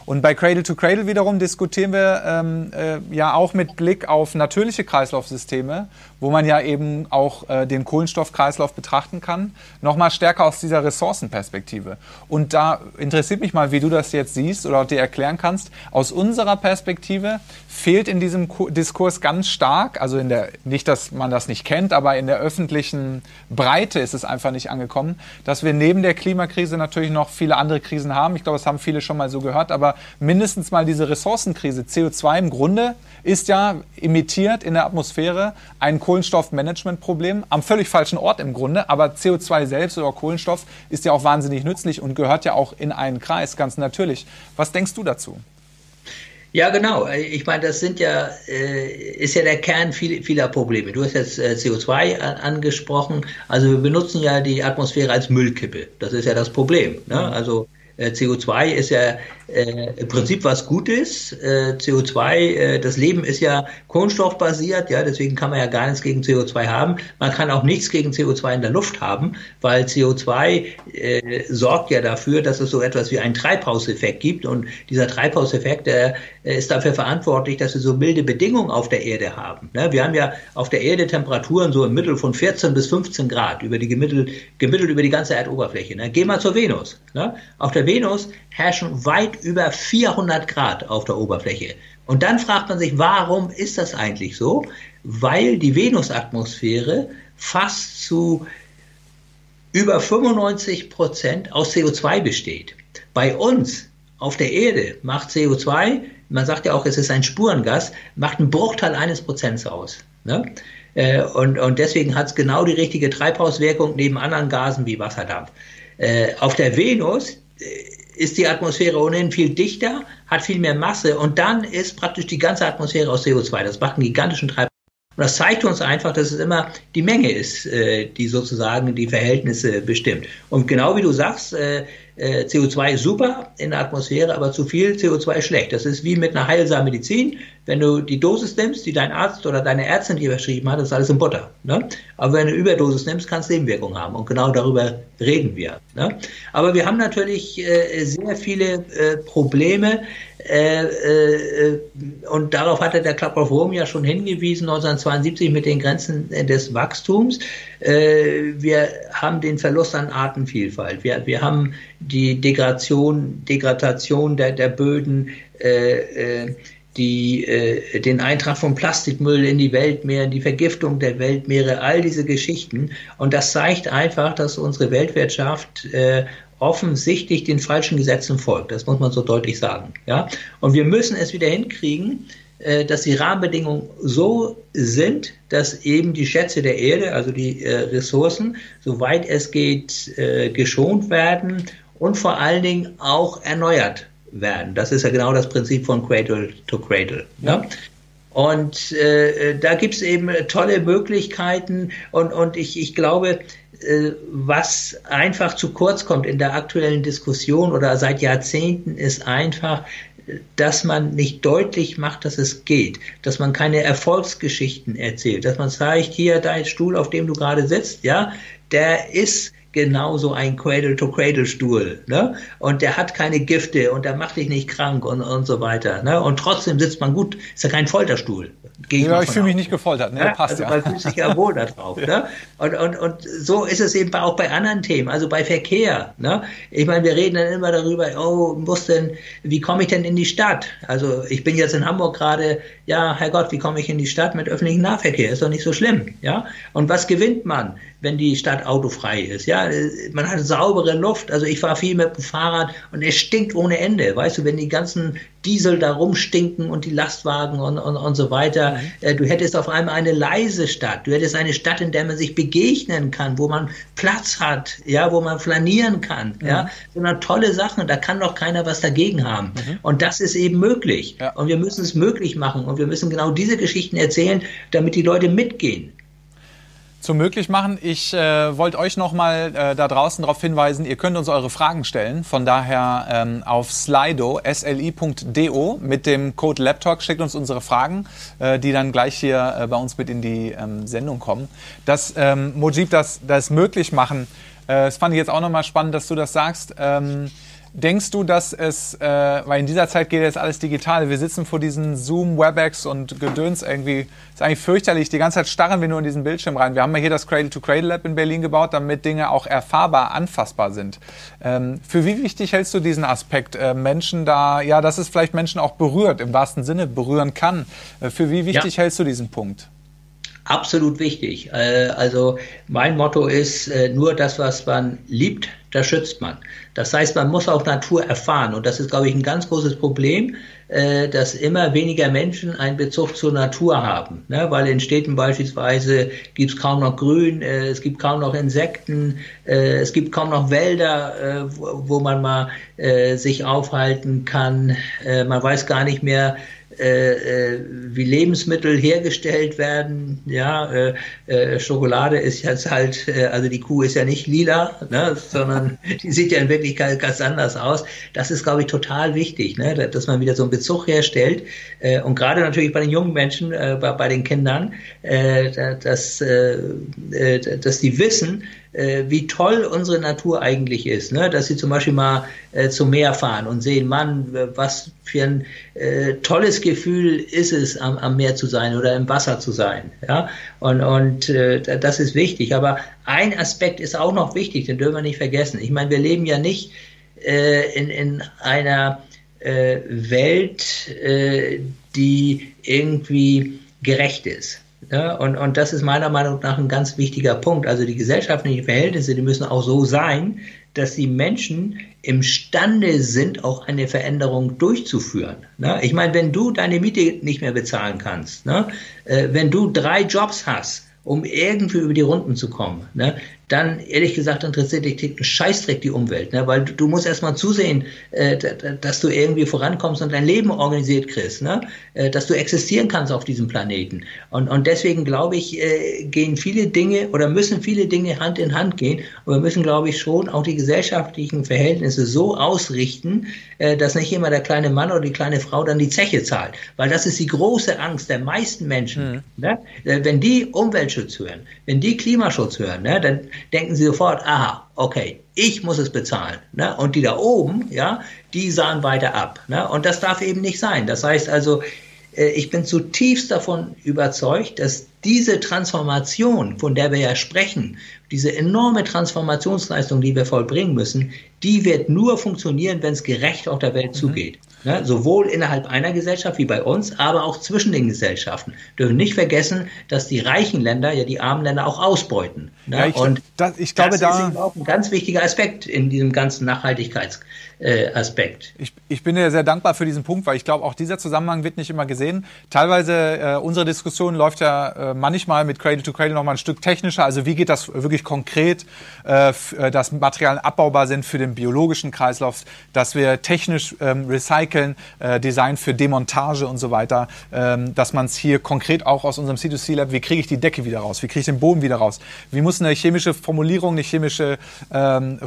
Und bei Cradle to Cradle wiederum diskutieren wir ähm, äh, ja auch mit Blick auf natürliche Kreislaufsysteme, wo man ja eben auch äh, den Kohlenstoffkreislauf betrachten kann, nochmal stärker aus dieser Ressourcenperspektive. Und da interessiert mich mal, wie du das jetzt siehst oder dir erklären kannst. Aus unserer Perspektive fehlt in diesem Diskurs ganz stark, also in der, nicht, dass man das nicht kennt, aber in der öffentlichen Breite ist es einfach nicht angekommen, dass wir neben der Klimakrise natürlich noch viele andere Krisen haben. Ich glaube, das haben viele schon mal so gehört, aber mindestens mal diese Ressourcenkrise. CO2 im Grunde ist ja imitiert in der Atmosphäre ein Kohlenstoffmanagementproblem am völlig falschen Ort im Grunde. Aber CO2 selbst oder Kohlenstoff ist ja auch wahnsinnig nützlich und gehört ja auch in einen Kreis, ganz natürlich. Was denkst du dazu? Ja, genau. Ich meine, das sind ja, äh, ist ja der Kern viel, vieler Probleme. Du hast jetzt äh, CO2 an, angesprochen. Also wir benutzen ja die Atmosphäre als Müllkippe. Das ist ja das Problem. Ne? Mhm. Also äh, CO2 ist ja äh, im Prinzip was Gutes. Äh, CO2, äh, das Leben ist ja kohlenstoffbasiert, ja, deswegen kann man ja gar nichts gegen CO2 haben. Man kann auch nichts gegen CO2 in der Luft haben, weil CO2 äh, sorgt ja dafür, dass es so etwas wie einen Treibhauseffekt gibt und dieser Treibhauseffekt der ist dafür verantwortlich, dass wir so milde Bedingungen auf der Erde haben. Ne? Wir haben ja auf der Erde Temperaturen so im Mittel von 14 bis 15 Grad über die gemittelt, gemittelt über die ganze Erdoberfläche. Ne? Geh mal zur Venus. Ne? Auf der Venus herrschen weit über 400 Grad auf der Oberfläche. Und dann fragt man sich, warum ist das eigentlich so? Weil die Venusatmosphäre fast zu über 95 Prozent aus CO2 besteht. Bei uns auf der Erde macht CO2, man sagt ja auch, es ist ein Spurengas, macht einen Bruchteil eines Prozents aus. Ne? Äh, und, und deswegen hat es genau die richtige Treibhauswirkung neben anderen Gasen wie Wasserdampf. Äh, auf der Venus äh, ist die Atmosphäre ohnehin viel dichter, hat viel mehr Masse und dann ist praktisch die ganze Atmosphäre aus CO2. Das macht einen gigantischen Treibhaus. Und das zeigt uns einfach, dass es immer die Menge ist, äh, die sozusagen die Verhältnisse bestimmt. Und genau wie du sagst, äh, äh, CO2 ist super in der Atmosphäre, aber zu viel CO2 ist schlecht. Das ist wie mit einer heilsamen Medizin. Wenn du die Dosis nimmst, die dein Arzt oder deine Ärztin dir verschrieben hat, ist alles in Butter. Ne? Aber wenn du Überdosis nimmst, kann es Nebenwirkungen haben. Und genau darüber reden wir. Ne? Aber wir haben natürlich äh, sehr viele äh, Probleme. Äh, und darauf hatte der Club of Rome ja schon hingewiesen, 1972 mit den Grenzen des Wachstums. Äh, wir haben den Verlust an Artenvielfalt. Wir, wir haben die Degradation, Degradation der, der Böden, äh, die, äh, den Eintrag von Plastikmüll in die Weltmeere, die Vergiftung der Weltmeere, all diese Geschichten. Und das zeigt einfach, dass unsere Weltwirtschaft äh, offensichtlich den falschen Gesetzen folgt. Das muss man so deutlich sagen. Ja? Und wir müssen es wieder hinkriegen, äh, dass die Rahmenbedingungen so sind, dass eben die Schätze der Erde, also die äh, Ressourcen, soweit es geht, äh, geschont werden und vor allen Dingen auch erneuert werden. Das ist ja genau das Prinzip von Cradle to Cradle. Ja. ja? Und äh, da gibt es eben tolle Möglichkeiten und, und ich, ich glaube, äh, was einfach zu kurz kommt in der aktuellen Diskussion oder seit Jahrzehnten ist einfach, dass man nicht deutlich macht, dass es geht, dass man keine Erfolgsgeschichten erzählt, dass man zeigt, hier dein Stuhl, auf dem du gerade sitzt, ja, der ist genauso ein Cradle-to-Cradle-Stuhl. Ne? Und der hat keine Gifte und der macht dich nicht krank und, und so weiter. Ne? Und trotzdem sitzt man gut. Ist ja kein Folterstuhl. Ich ja, ich fühle mich nicht gefoltert. Ne? Ja, passt also ja. Man fühlt sich ja wohl da drauf. ne? und, und, und so ist es eben auch bei anderen Themen, also bei Verkehr. Ne? Ich meine, wir reden dann immer darüber, oh, muss denn, wie komme ich denn in die Stadt? Also ich bin jetzt in Hamburg gerade, ja, Herrgott, wie komme ich in die Stadt mit öffentlichem Nahverkehr? Ist doch nicht so schlimm. Ja? Und was gewinnt man, wenn die Stadt autofrei ist? Ja, man hat saubere Luft. Also ich fahre viel mit dem Fahrrad und es stinkt ohne Ende. Weißt du, wenn die ganzen Diesel da rumstinken und die Lastwagen und, und, und so weiter. Mhm. Du hättest auf einmal eine leise Stadt. Du hättest eine Stadt, in der man sich begegnen kann, wo man Platz hat, ja, wo man flanieren kann. Mhm. Ja, so eine tolle Sache. Da kann doch keiner was dagegen haben. Mhm. Und das ist eben möglich. Ja. Und wir müssen es möglich machen. Und wir müssen genau diese Geschichten erzählen, damit die Leute mitgehen zum möglich machen. Ich äh, wollte euch nochmal äh, da draußen darauf hinweisen, ihr könnt uns eure Fragen stellen. Von daher ähm, auf slido, sli.do mit dem Code Laptalk schickt uns unsere Fragen, äh, die dann gleich hier äh, bei uns mit in die ähm, Sendung kommen. Das ähm, Mojib, das, das möglich machen, äh, das fand ich jetzt auch nochmal spannend, dass du das sagst. Ähm, Denkst du, dass es, äh, weil in dieser Zeit geht jetzt alles digital, wir sitzen vor diesen Zoom, Webex und Gedöns irgendwie, ist eigentlich fürchterlich, die ganze Zeit starren wir nur in diesen Bildschirm rein. Wir haben ja hier das Cradle-to-Cradle-Lab in Berlin gebaut, damit Dinge auch erfahrbar, anfassbar sind. Ähm, für wie wichtig hältst du diesen Aspekt, äh, Menschen da, ja, dass es vielleicht Menschen auch berührt, im wahrsten Sinne berühren kann? Äh, für wie wichtig ja. hältst du diesen Punkt? Absolut wichtig. Äh, also mein Motto ist, äh, nur das, was man liebt, das schützt man. Das heißt, man muss auch Natur erfahren. Und das ist, glaube ich, ein ganz großes Problem, äh, dass immer weniger Menschen einen Bezug zur Natur haben. Ne? Weil in Städten beispielsweise gibt es kaum noch Grün, es gibt kaum noch Insekten, es gibt kaum noch Wälder, wo man mal sich aufhalten kann. Man weiß gar nicht mehr, äh, äh, wie Lebensmittel hergestellt werden. Ja, äh, äh, Schokolade ist jetzt halt, äh, also die Kuh ist ja nicht lila, ne, sondern die sieht ja in Wirklichkeit ganz anders aus. Das ist, glaube ich, total wichtig, ne, dass man wieder so einen Bezug herstellt. Und gerade natürlich bei den jungen Menschen, bei, bei den Kindern, dass, dass die wissen, äh, wie toll unsere Natur eigentlich ist. Ne? Dass sie zum Beispiel mal äh, zum Meer fahren und sehen, Mann, was für ein äh, tolles Gefühl ist es, am, am, Meer zu sein oder im Wasser zu sein. Ja? Und, und äh, das ist wichtig. Aber ein Aspekt ist auch noch wichtig, den dürfen wir nicht vergessen. Ich meine, wir leben ja nicht äh, in, in einer äh, Welt, die irgendwie gerecht ist. Ja, und, und das ist meiner Meinung nach ein ganz wichtiger Punkt. Also die gesellschaftlichen Verhältnisse, die müssen auch so sein, dass die Menschen imstande sind, auch eine Veränderung durchzuführen. Ne? Ich meine, wenn du deine Miete nicht mehr bezahlen kannst, ne? äh, wenn du drei Jobs hast, um irgendwie über die Runden zu kommen, ne? Dann ehrlich gesagt interessiert dich einen Scheißdreck die Umwelt, ne? weil du, du musst erstmal zusehen, äh, dass du irgendwie vorankommst und dein Leben organisiert kriegst, ne? Äh, dass du existieren kannst auf diesem Planeten. Und, und deswegen glaube ich, äh, gehen viele Dinge oder müssen viele Dinge Hand in Hand gehen und wir müssen, glaube ich, schon auch die gesellschaftlichen Verhältnisse so ausrichten, äh, dass nicht immer der kleine Mann oder die kleine Frau dann die Zeche zahlt, weil das ist die große Angst der meisten Menschen. Mhm. Ne? Äh, wenn die Umweltschutz hören, wenn die Klimaschutz hören, ne, dann denken sie sofort, aha, okay, ich muss es bezahlen. Ne? Und die da oben, ja, die sahen weiter ab. Ne? Und das darf eben nicht sein. Das heißt also, äh, ich bin zutiefst davon überzeugt, dass diese Transformation, von der wir ja sprechen, diese enorme Transformationsleistung, die wir vollbringen müssen, die wird nur funktionieren, wenn es gerecht auf der Welt mhm. zugeht. Ne? Sowohl innerhalb einer Gesellschaft wie bei uns, aber auch zwischen den Gesellschaften. Wir dürfen nicht vergessen, dass die reichen Länder ja die armen Länder auch ausbeuten. Ne? Ja, ich, Und das, ich glaube, das da ist auch ein ganz wichtiger Aspekt in diesem ganzen Nachhaltigkeits äh. Ich, ich bin dir sehr dankbar für diesen Punkt, weil ich glaube, auch dieser Zusammenhang wird nicht immer gesehen. Teilweise, äh, unsere Diskussion läuft ja äh, manchmal mit Cradle to Cradle noch mal ein Stück technischer. Also wie geht das wirklich konkret, äh, äh dass Materialien abbaubar sind für den biologischen Kreislauf, dass wir technisch ähm, recyceln äh, Design für Demontage und so weiter, ähm, dass man es hier konkret auch aus unserem C2C-Lab, wie kriege ich die Decke wieder raus, wie kriege ich den Boden wieder raus, wie muss eine chemische Formulierung, eine chemische, ähm,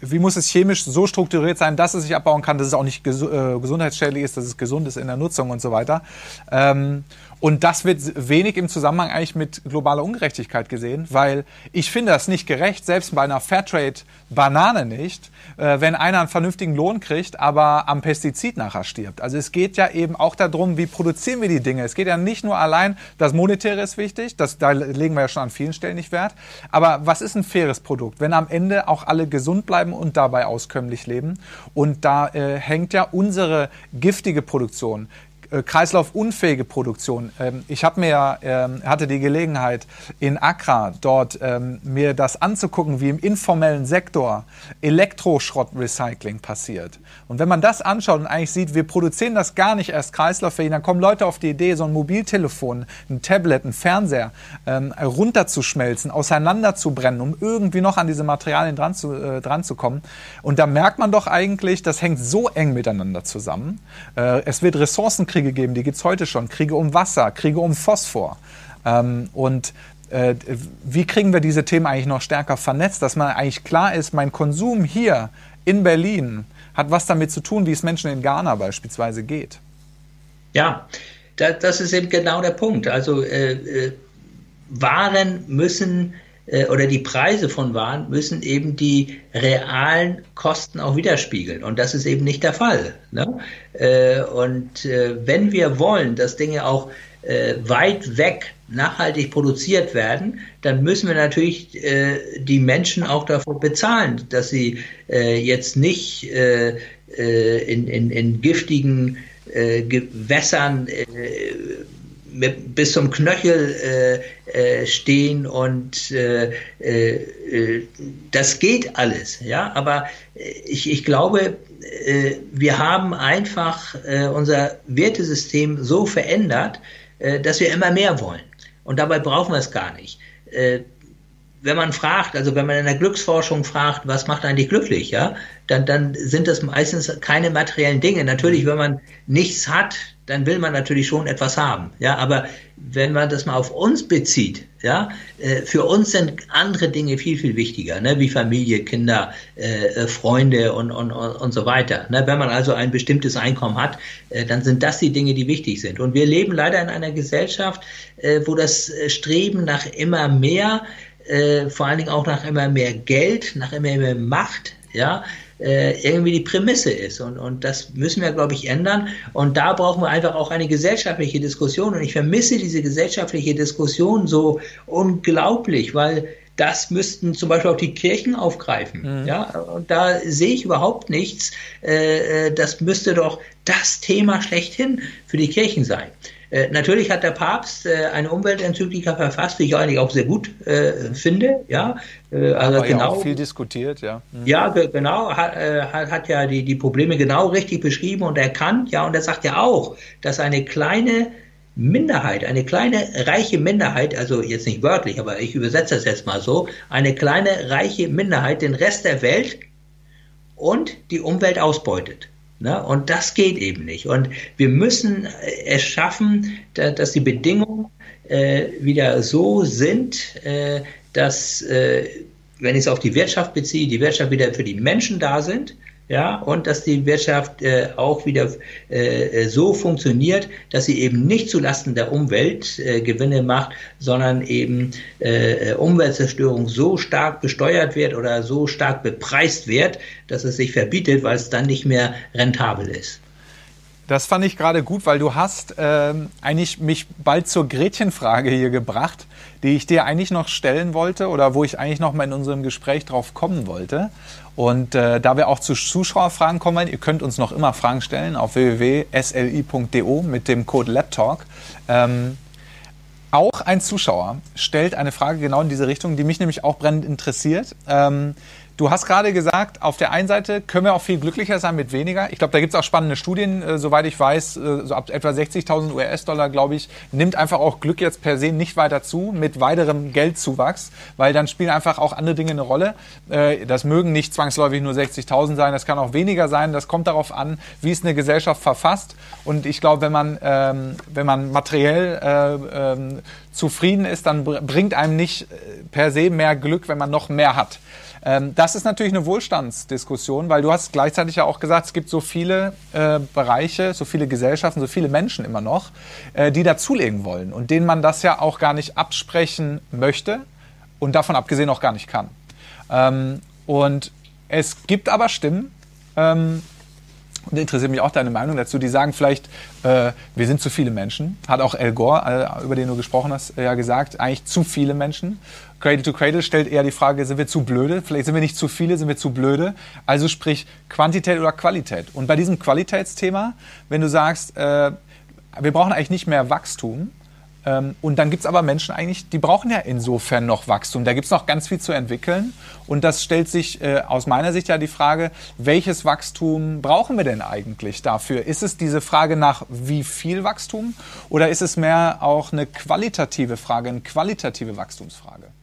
wie muss es chemisch so strukturiert sein, dass es sich abbauen kann, dass es auch nicht ges äh, gesundheitsschädlich ist, dass es gesund ist in der Nutzung und so weiter. Ähm, und das wird wenig im Zusammenhang eigentlich mit globaler Ungerechtigkeit gesehen, weil ich finde das nicht gerecht, selbst bei einer Fairtrade-Banane nicht, äh, wenn einer einen vernünftigen Lohn kriegt, aber am Pestizid nachher stirbt. Also es geht ja eben auch darum, wie produzieren wir die Dinge. Es geht ja nicht nur allein, das Monetäre ist wichtig, das, da legen wir ja schon an vielen Stellen nicht Wert, aber was ist ein faires Produkt, wenn am Ende auch alle gesund bleiben und dabei auskömmlich leben? Und da äh, hängt ja unsere giftige Produktion, kreislaufunfähige Produktion. Ähm, ich habe mir ähm, hatte die Gelegenheit in Accra dort ähm, mir das anzugucken, wie im informellen Sektor Elektroschrottrecycling passiert. Und wenn man das anschaut und eigentlich sieht, wir produzieren das gar nicht erst kreislauffähig, dann kommen Leute auf die Idee, so ein Mobiltelefon, ein Tablet, ein Fernseher runterzuschmelzen, auseinanderzubrennen, um irgendwie noch an diese Materialien dran zu, äh, dran zu kommen. Und da merkt man doch eigentlich, das hängt so eng miteinander zusammen. Äh, es wird Ressourcenkriege geben, die gibt es heute schon. Kriege um Wasser, Kriege um Phosphor. Ähm, und äh, wie kriegen wir diese Themen eigentlich noch stärker vernetzt, dass man eigentlich klar ist, mein Konsum hier in Berlin, hat was damit zu tun, wie es Menschen in Ghana beispielsweise geht. Ja, das ist eben genau der Punkt. Also äh, äh, Waren müssen oder die Preise von Waren müssen eben die realen Kosten auch widerspiegeln. Und das ist eben nicht der Fall. Ne? Äh, und äh, wenn wir wollen, dass Dinge auch äh, weit weg nachhaltig produziert werden, dann müssen wir natürlich äh, die Menschen auch davor bezahlen, dass sie äh, jetzt nicht äh, äh in, in, in giftigen äh, Gewässern äh, bis zum Knöchel stehen und das geht alles, ja. Aber ich, ich glaube, wir haben einfach unser Wertesystem so verändert, äh, dass wir immer mehr wollen. Und dabei brauchen wir es gar nicht. Äh, wenn man fragt, also wenn man in der Glücksforschung fragt, was macht eigentlich glücklich, ja, dann, dann sind das meistens keine materiellen Dinge. Natürlich, wenn man nichts hat, dann will man natürlich schon etwas haben. Ja, aber wenn man das mal auf uns bezieht, ja, äh, für uns sind andere Dinge viel, viel wichtiger, ne, wie Familie, Kinder, äh, äh, Freunde und, und, und so weiter. Ne, wenn man also ein bestimmtes Einkommen hat, äh, dann sind das die Dinge, die wichtig sind. Und wir leben leider in einer Gesellschaft, äh, wo das Streben nach immer mehr, äh, vor allen Dingen auch nach immer mehr Geld, nach immer mehr Macht, ja, äh, irgendwie die Prämisse ist. Und, und das müssen wir, glaube ich, ändern. Und da brauchen wir einfach auch eine gesellschaftliche Diskussion. Und ich vermisse diese gesellschaftliche Diskussion so unglaublich, weil das müssten zum Beispiel auch die Kirchen aufgreifen. Mhm. Ja, und da sehe ich überhaupt nichts. Äh, äh das müsste doch das Thema schlechthin für die Kirchen sein. Äh, natürlich hat der Papst äh, eine Umweltenzyklika verfasst, die ich eigentlich auch sehr gut äh, finde. Ja, äh, also Aber genau. Ja auch viel diskutiert, ja. Mhm. Ja, genau. Hat, äh, hat, hat ja die, die Probleme genau richtig beschrieben und erkannt. Ja, und er sagt ja auch, dass eine kleine Minderheit, eine kleine reiche Minderheit, also jetzt nicht wörtlich, aber ich übersetze das jetzt mal so, eine kleine reiche Minderheit den Rest der Welt und die Umwelt ausbeutet. Ne? Und das geht eben nicht. Und wir müssen äh, es schaffen, da, dass die Bedingungen äh, wieder so sind, äh, dass, äh, wenn ich es auf die Wirtschaft beziehe, die Wirtschaft wieder für die Menschen da sind ja, und dass die Wirtschaft äh, auch wieder äh, so funktioniert, dass sie eben nicht zulasten der Umwelt äh, Gewinne macht, sondern eben äh, Umweltzerstörung so stark besteuert wird oder so stark bepreist wird, dass es sich verbietet, weil es dann nicht mehr rentabel ist. Das fand ich gerade gut, weil du hast ähm, eigentlich mich bald zur Gretchenfrage hier gebracht, die ich dir eigentlich noch stellen wollte oder wo ich eigentlich noch mal in unserem Gespräch drauf kommen wollte. Und äh, da wir auch zu Zuschauerfragen kommen, ihr könnt uns noch immer Fragen stellen auf www.sli.do mit dem Code LabTalk. Ähm, auch ein Zuschauer stellt eine Frage genau in diese Richtung, die mich nämlich auch brennend interessiert. Ähm, Du hast gerade gesagt, auf der einen Seite können wir auch viel glücklicher sein mit weniger. Ich glaube, da gibt es auch spannende Studien, äh, soweit ich weiß, äh, so ab etwa 60.000 US-Dollar, glaube ich, nimmt einfach auch Glück jetzt per se nicht weiter zu mit weiterem Geldzuwachs, weil dann spielen einfach auch andere Dinge eine Rolle. Äh, das mögen nicht zwangsläufig nur 60.000 sein, das kann auch weniger sein. Das kommt darauf an, wie es eine Gesellschaft verfasst. Und ich glaube, wenn man, ähm, wenn man materiell äh, ähm, zufrieden ist, dann bringt einem nicht äh, per se mehr Glück, wenn man noch mehr hat. Ähm, das ist natürlich eine Wohlstandsdiskussion, weil du hast gleichzeitig ja auch gesagt, es gibt so viele äh, Bereiche, so viele Gesellschaften, so viele Menschen immer noch, äh, die dazulegen wollen und denen man das ja auch gar nicht absprechen möchte und davon abgesehen auch gar nicht kann. Ähm, und es gibt aber Stimmen, ähm, und interessiert mich auch deine Meinung dazu, die sagen vielleicht, äh, wir sind zu viele Menschen. Hat auch Al Gore, äh, über den du gesprochen hast, äh, ja gesagt, eigentlich zu viele Menschen. Cradle to Cradle stellt eher die Frage, sind wir zu blöde? Vielleicht sind wir nicht zu viele, sind wir zu blöde? Also sprich Quantität oder Qualität. Und bei diesem Qualitätsthema, wenn du sagst, äh, wir brauchen eigentlich nicht mehr Wachstum, und dann gibt es aber Menschen eigentlich, die brauchen ja insofern noch Wachstum. Da gibt es noch ganz viel zu entwickeln. Und das stellt sich äh, aus meiner Sicht ja die Frage, welches Wachstum brauchen wir denn eigentlich dafür? Ist es diese Frage nach wie viel Wachstum oder ist es mehr auch eine qualitative Frage, eine qualitative Wachstumsfrage?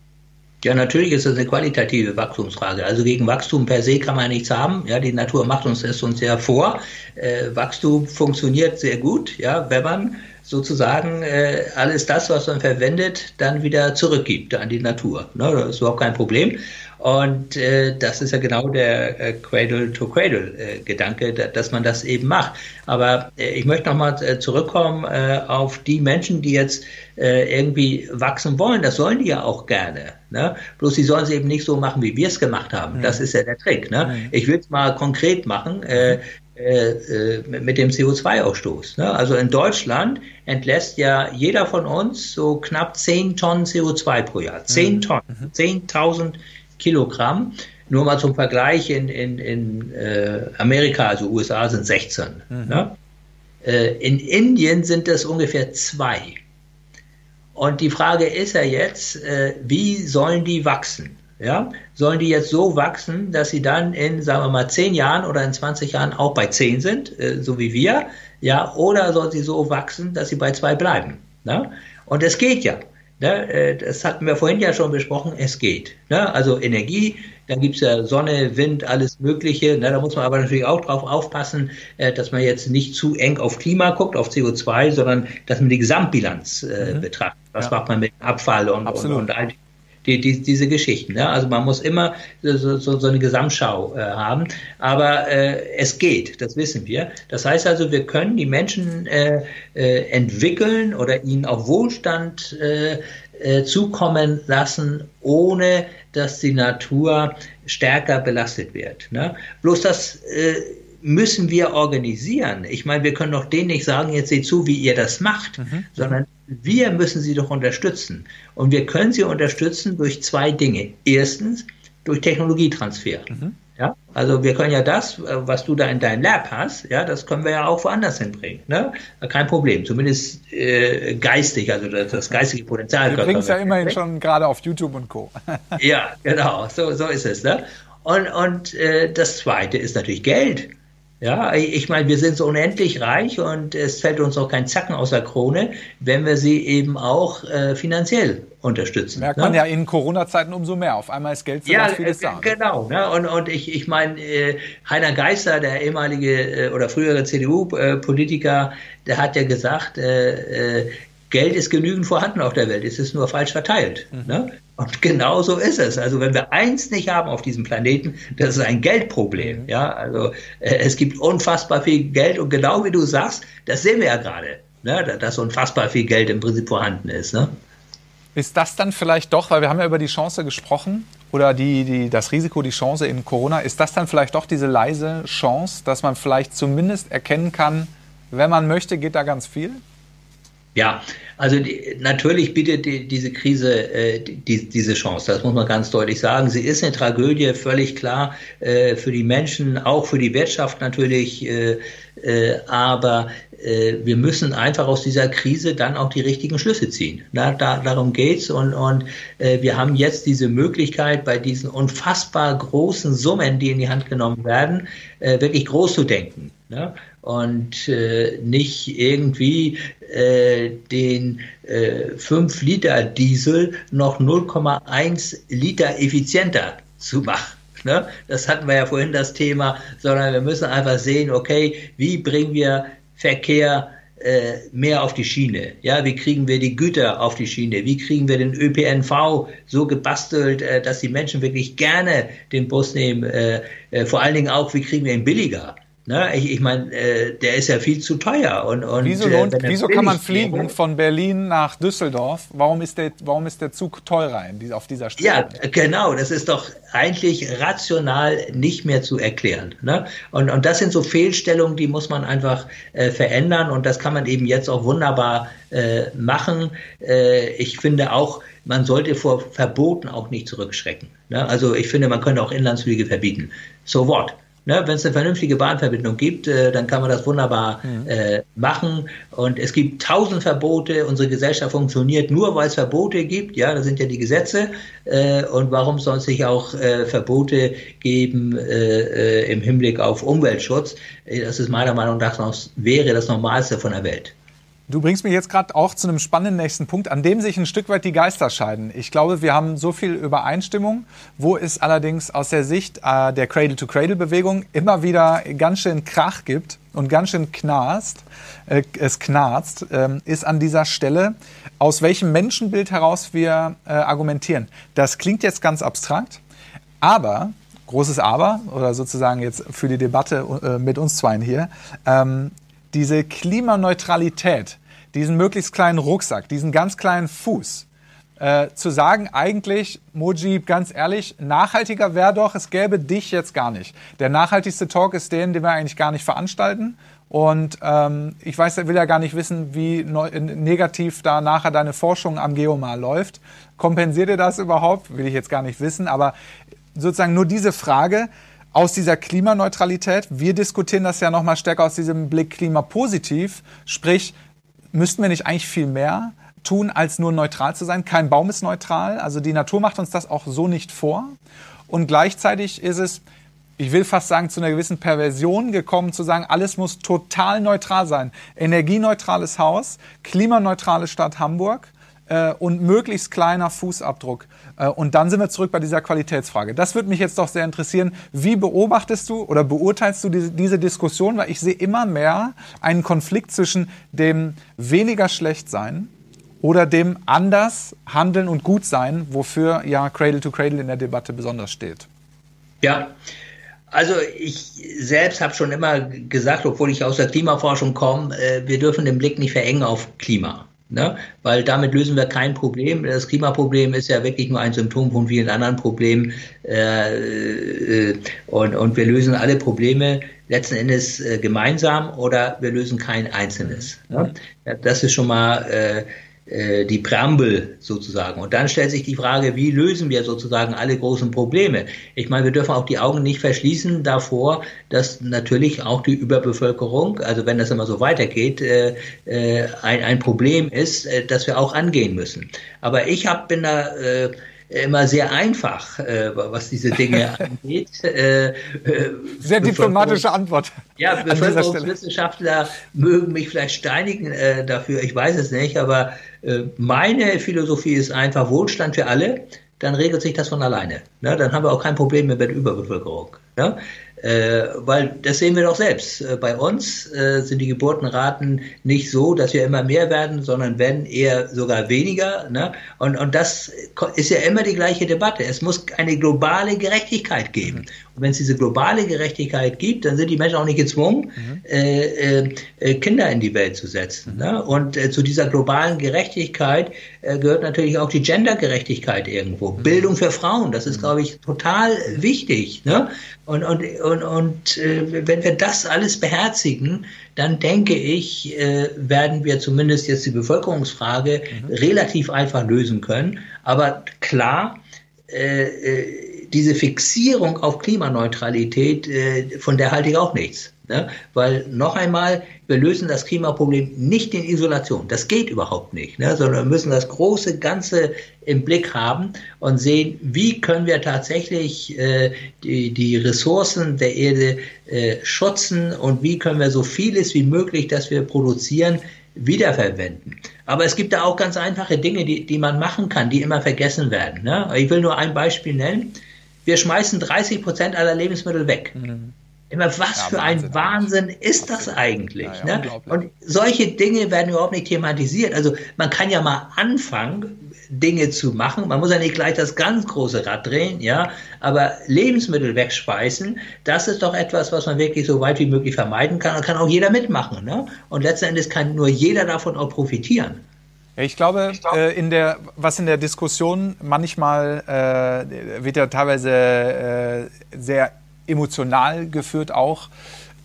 Ja, natürlich ist es eine qualitative Wachstumsfrage. Also gegen Wachstum per se kann man nichts haben. Ja, die Natur macht uns es uns ja vor. Äh, Wachstum funktioniert sehr gut, ja, wenn man sozusagen äh, alles das, was man verwendet, dann wieder zurückgibt an die Natur. Ne? Das ist überhaupt kein Problem. Und äh, das ist ja genau der äh, Cradle-to-Cradle-Gedanke, äh, dass man das eben macht. Aber äh, ich möchte nochmal äh, zurückkommen äh, auf die Menschen, die jetzt irgendwie wachsen wollen. Das sollen die ja auch gerne. Ne? Bloß sie sollen es eben nicht so machen, wie wir es gemacht haben. Mhm. Das ist ja der Trick. Ne? Mhm. Ich will es mal konkret machen. Äh, äh mit dem CO2-Ausstoß. Ne? Also in Deutschland entlässt ja jeder von uns so knapp 10 Tonnen CO2 pro Jahr. 10 mhm. Tonnen, 10.000 mhm. Kilogramm. Nur mal zum Vergleich, in, in, in äh, Amerika, also USA, sind 16. Mhm. Ne? Äh, in Indien sind es ungefähr zwei. Und die Frage ist ja jetzt, äh, wie sollen die wachsen? Ja? Sollen die jetzt so wachsen, dass sie dann in, sagen wir mal, 10 Jahren oder in 20 Jahren auch bei 10 sind, äh, so wie wir? Ja? Oder sollen sie so wachsen, dass sie bei 2 bleiben? Ne? Und es geht ja. Ne? Äh, das hatten wir vorhin ja schon besprochen, es geht. Ne? Also Energie, dann gibt es ja Sonne, Wind, alles Mögliche. Ne? Da muss man aber natürlich auch drauf aufpassen, äh, dass man jetzt nicht zu eng auf Klima guckt, auf CO2, sondern dass man die Gesamtbilanz äh, mhm. betrachtet. Was ja. macht man mit Abfall und, und, und all die die, die, diese Geschichten. Ne? Also man muss immer so, so, so eine Gesamtschau äh, haben. Aber äh, es geht, das wissen wir. Das heißt also, wir können die Menschen äh, äh, entwickeln oder ihnen auch Wohlstand äh, äh, zukommen lassen, ohne dass die Natur stärker belastet wird. Ne? Bloß das äh, müssen wir organisieren. Ich meine, wir können doch denen nicht sagen, jetzt seht zu, wie ihr das macht, mhm. sondern wir müssen sie doch unterstützen. Und wir können sie unterstützen durch zwei Dinge. Erstens, durch Technologietransfer. Mhm. Ja, also wir können ja das, was du da in deinem Lab hast, ja, das können wir ja auch woanders hinbringen. Ne? Kein Problem, zumindest äh, geistig, also das, das geistige Potenzial. Wir bringen es ja immerhin schon gerade auf YouTube und Co. ja, genau, so, so ist es. Ne? Und, und äh, das Zweite ist natürlich Geld. Ja, ich meine, wir sind so unendlich reich und es fällt uns auch kein Zacken aus der Krone, wenn wir sie eben auch äh, finanziell unterstützen. Merkt ne? man ja in Corona-Zeiten umso mehr. Auf einmal ist Geld für ja, vieles da. Genau. Ne? Und, und ich, ich meine, äh, Heiner Geister, der ehemalige äh, oder frühere CDU-Politiker, der hat ja gesagt, äh, äh, Geld ist genügend vorhanden auf der Welt, es ist nur falsch verteilt. Mhm. Ne? Und genau so ist es. Also wenn wir eins nicht haben auf diesem Planeten, das ist ein Geldproblem. Mhm. Ja, also äh, es gibt unfassbar viel Geld und genau wie du sagst, das sehen wir ja gerade, ne? dass unfassbar viel Geld im Prinzip vorhanden ist. Ne? Ist das dann vielleicht doch, weil wir haben ja über die Chance gesprochen oder die, die, das Risiko, die Chance in Corona, ist das dann vielleicht doch diese leise Chance, dass man vielleicht zumindest erkennen kann, wenn man möchte, geht da ganz viel? Ja, also die, natürlich bietet die, diese Krise äh, die, diese Chance, das muss man ganz deutlich sagen. Sie ist eine Tragödie, völlig klar, äh, für die Menschen, auch für die Wirtschaft natürlich. Äh, Äh, aber äh, wir müssen einfach aus dieser Krise dann auch die richtigen Schlüsse ziehen. Na, da, darum geht's und, und äh, wir haben jetzt diese Möglichkeit, bei diesen unfassbar großen Summen, die in die Hand genommen werden, wirklich groß zu denken. Ne? Und äh, nicht irgendwie äh, den äh, 5 Liter Diesel noch 0,1 Liter effizienter zu machen. Ne? Das hatten wir ja vorhin das Thema, sondern wir müssen einfach sehen, okay, wie bringen wir Verkehr äh, mehr auf die Schiene? Ja, wie kriegen wir die Güter auf die Schiene? Wie kriegen wir den ÖPNV so gebastelt, äh, dass die Menschen wirklich gerne den Bus nehmen? Äh, äh vor allen Dingen auch, wie kriegen wir ihn billiger? Ne? Ich, ich meine, äh, der ist ja viel zu teuer. Und, und, wieso, äh, lohnt, wieso kann man fliegen wäre, von Berlin nach Düsseldorf? Warum ist der, warum ist der Zug teurer in, auf dieser Strecke? Ja, genau. Das ist doch eigentlich rational nicht mehr zu erklären. Ne? Und, und das sind so Fehlstellungen, die muss man einfach äh, verändern. Und das kann man eben jetzt auch wunderbar äh, machen. Äh, ich finde auch, man sollte vor Verboten auch nicht zurückschrecken. Ne? Also ich finde, man könnte auch Inlandsflüge verbieten. So what? Ne, Wenn es eine vernünftige Bahnverbindung gibt, äh, dann kann man das wunderbar mhm. äh, machen. Und es gibt tausend Verbote. Unsere Gesellschaft funktioniert nur, weil es Verbote gibt. Ja, das sind ja die Gesetze. Äh, und warum soll es nicht auch äh, Verbote geben äh, äh, im Hinblick auf Umweltschutz? Das ist meiner Meinung nach noch, wäre das Normalste von der Welt. Du bringst mich jetzt gerade auch zu einem spannenden nächsten Punkt, an dem sich ein Stück weit die Geister scheiden. Ich glaube, wir haben so viel Übereinstimmung, wo es allerdings aus der Sicht äh, der Cradle-to-Cradle-Bewegung immer wieder ganz schön Krach gibt und ganz schön knarzt, äh, es knarzt, äh, ist an dieser Stelle, aus welchem Menschenbild heraus wir äh, argumentieren. Das klingt jetzt ganz abstrakt, aber großes Aber oder sozusagen jetzt für die Debatte äh, mit uns zweien hier. Ähm, diese Klimaneutralität, diesen möglichst kleinen Rucksack, diesen ganz kleinen Fuß, äh, zu sagen, eigentlich, Mojib, ganz ehrlich, nachhaltiger wäre doch, es gäbe dich jetzt gar nicht. Der nachhaltigste Talk ist den, den wir eigentlich gar nicht veranstalten. Und ähm, ich weiß, will ja gar nicht wissen, wie negativ da nachher deine Forschung am Geomar läuft. Kompensiert ihr das überhaupt? Will ich jetzt gar nicht wissen. Aber sozusagen nur diese Frage, aus dieser Klimaneutralität. Wir diskutieren das ja nochmal stärker aus diesem Blick klimapositiv. Sprich, müssten wir nicht eigentlich viel mehr tun, als nur neutral zu sein? Kein Baum ist neutral. Also die Natur macht uns das auch so nicht vor. Und gleichzeitig ist es, ich will fast sagen, zu einer gewissen Perversion gekommen, zu sagen, alles muss total neutral sein. Energieneutrales Haus, klimaneutrale Stadt Hamburg äh, und möglichst kleiner Fußabdruck. Äh, und dann sind wir zurück bei dieser Qualitätsfrage. Das würde mich jetzt doch sehr interessieren. Wie beobachtest du oder beurteilst du diese, diese Diskussion? Weil ich sehe immer mehr einen Konflikt zwischen dem weniger schlecht sein oder dem anders handeln und gut sein, wofür ja Cradle to Cradle in der Debatte besonders steht. Ja, also ich selbst habe schon immer gesagt, obwohl ich aus der Klimaforschung komme, äh, wir dürfen den Blick nicht verengen auf Klima. Ne? Weil damit lösen wir kein Problem. Das Klimaproblem ist ja wirklich nur ein Symptom von vielen anderen Problemen. Äh, äh, und, und wir lösen alle Probleme letzten Endes äh, gemeinsam oder wir lösen kein einzelnes. Ne? Das ist schon mal äh, die Präambel sozusagen. Und dann stellt sich die Frage, wie lösen wir sozusagen alle großen Probleme? Ich meine, wir dürfen auch die Augen nicht verschließen davor, dass natürlich auch die Überbevölkerung, also wenn das immer so weitergeht, äh, äh, ein, ein Problem ist, äh, das wir auch angehen müssen. Aber ich hab, bin da äh, immer sehr einfach, äh, was diese Dinge angeht. Äh, äh, sehr diplomatische Antwort. Ja, Bevölkerungswissenschaftler mögen mich vielleicht steinigen dafür, ich weiß es nicht, aber meine Philosophie ist einfach Wohlstand für alle, dann regelt sich das von alleine. Ne? Dann haben wir auch kein Problem mehr mit Überbevölkerung. Äh, weil das sehen wir doch selbst. Äh, bei uns äh, sind die Geburtenraten nicht so, dass wir immer mehr werden, sondern wenn eher sogar weniger. Ne? Und, und das ist ja immer die gleiche Debatte. Es muss eine globale Gerechtigkeit geben. Wenn es diese globale Gerechtigkeit gibt, dann sind die Menschen auch nicht gezwungen, mhm. äh, äh, Kinder in die Welt zu setzen. Ne? Und äh, zu dieser globalen Gerechtigkeit äh, gehört natürlich auch die Gendergerechtigkeit irgendwo. Mhm. Bildung für Frauen, das ist, mhm. glaube ich, total wichtig. Ne? Und, und, und, und äh, wenn wir das alles beherzigen, dann denke ich, äh, werden wir zumindest jetzt die Bevölkerungsfrage mhm. relativ einfach lösen können. Aber klar, äh, äh diese Fixierung auf Klimaneutralität, äh, von der halte ich auch nichts. Ne? Weil noch einmal, wir lösen das Klimaproblem nicht in Isolation. Das geht überhaupt nicht, ne? sondern wir müssen das große Ganze im Blick haben und sehen, wie können wir tatsächlich äh, die, die Ressourcen der Erde äh, schützen und wie können wir so vieles wie möglich, das wir produzieren, wiederverwenden. Aber es gibt da auch ganz einfache Dinge, die, die man machen kann, die immer vergessen werden. Ne? Ich will nur ein Beispiel nennen. Wir schmeißen 30 Prozent aller Lebensmittel weg. Mhm. Immer, was ja, für Wahnsinn, ein Wahnsinn ist das eigentlich? Ja, ja, ne? Und solche Dinge werden überhaupt nicht thematisiert. Also man kann ja mal anfangen, Dinge zu machen. Man muss ja nicht gleich das ganz große Rad drehen, ja. Aber Lebensmittel wegspeisen, das ist doch etwas, was man wirklich so weit wie möglich vermeiden kann. Da kann auch jeder mitmachen, ne? Und letzten Endes kann nur jeder davon auch profitieren. Ja, ich glaube, ich glaub, äh, in der, was in der Diskussion manchmal äh, wird ja teilweise äh, sehr emotional geführt auch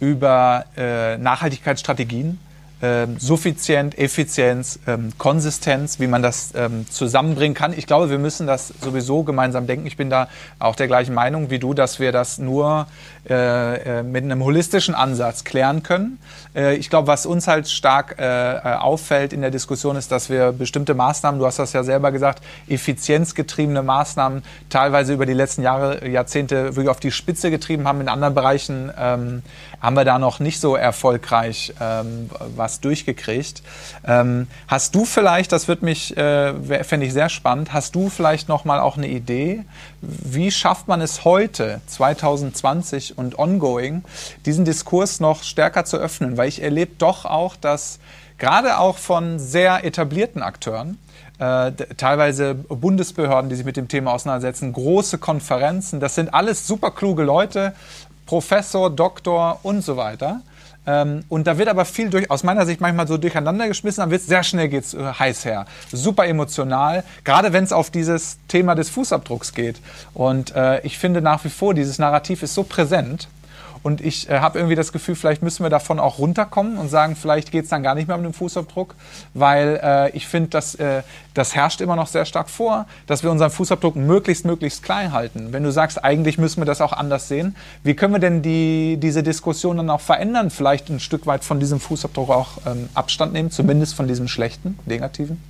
über äh, Nachhaltigkeitsstrategien. Ähm, Suffizient, Effizienz, ähm, Konsistenz, wie man das ähm, zusammenbringen kann. Ich glaube, wir müssen das sowieso gemeinsam denken. Ich bin da auch der gleichen Meinung wie du, dass wir das nur äh, äh, mit einem holistischen Ansatz klären können. Äh, ich glaube, was uns halt stark äh, äh, auffällt in der Diskussion ist, dass wir bestimmte Maßnahmen, du hast das ja selber gesagt, effizienzgetriebene Maßnahmen teilweise über die letzten Jahre, Jahrzehnte wirklich auf die Spitze getrieben haben. In anderen Bereichen ähm, haben wir da noch nicht so erfolgreich ähm, was durchgekriegt. Ähm, hast du vielleicht, das wird mich, äh, fände ich sehr spannend, hast du vielleicht noch mal auch eine Idee, wie schafft man es heute, 2020 und ongoing, diesen Diskurs noch stärker zu öffnen? Weil ich erlebe doch auch, dass gerade auch von sehr etablierten Akteuren, äh, teilweise Bundesbehörden, die sich mit dem Thema auseinandersetzen, große Konferenzen, das sind alles super kluge Leute, Professor, Doktor und so weiter. Ähm, und da wird aber viel durch, aus meiner Sicht manchmal so durcheinander geschmissen, dann wird sehr schnell geht's äh, heiß her. Super emotional, gerade wenn es auf dieses Thema des Fußabdrucks geht. Und äh, ich finde nach wie vor, dieses Narrativ ist so präsent. Und ich äh, habe irgendwie das Gefühl, vielleicht müssen wir davon auch runterkommen und sagen, vielleicht geht es dann gar nicht mehr um den Fußabdruck, weil äh, ich finde, dass äh, das herrscht immer noch sehr stark vor, dass wir unseren Fußabdruck möglichst, möglichst klein halten. Wenn du sagst, eigentlich müssen wir das auch anders sehen, wie können wir denn die, diese Diskussion dann auch verändern? Vielleicht ein Stück weit von diesem Fußabdruck auch ähm, Abstand nehmen, zumindest von diesem schlechten, negativen?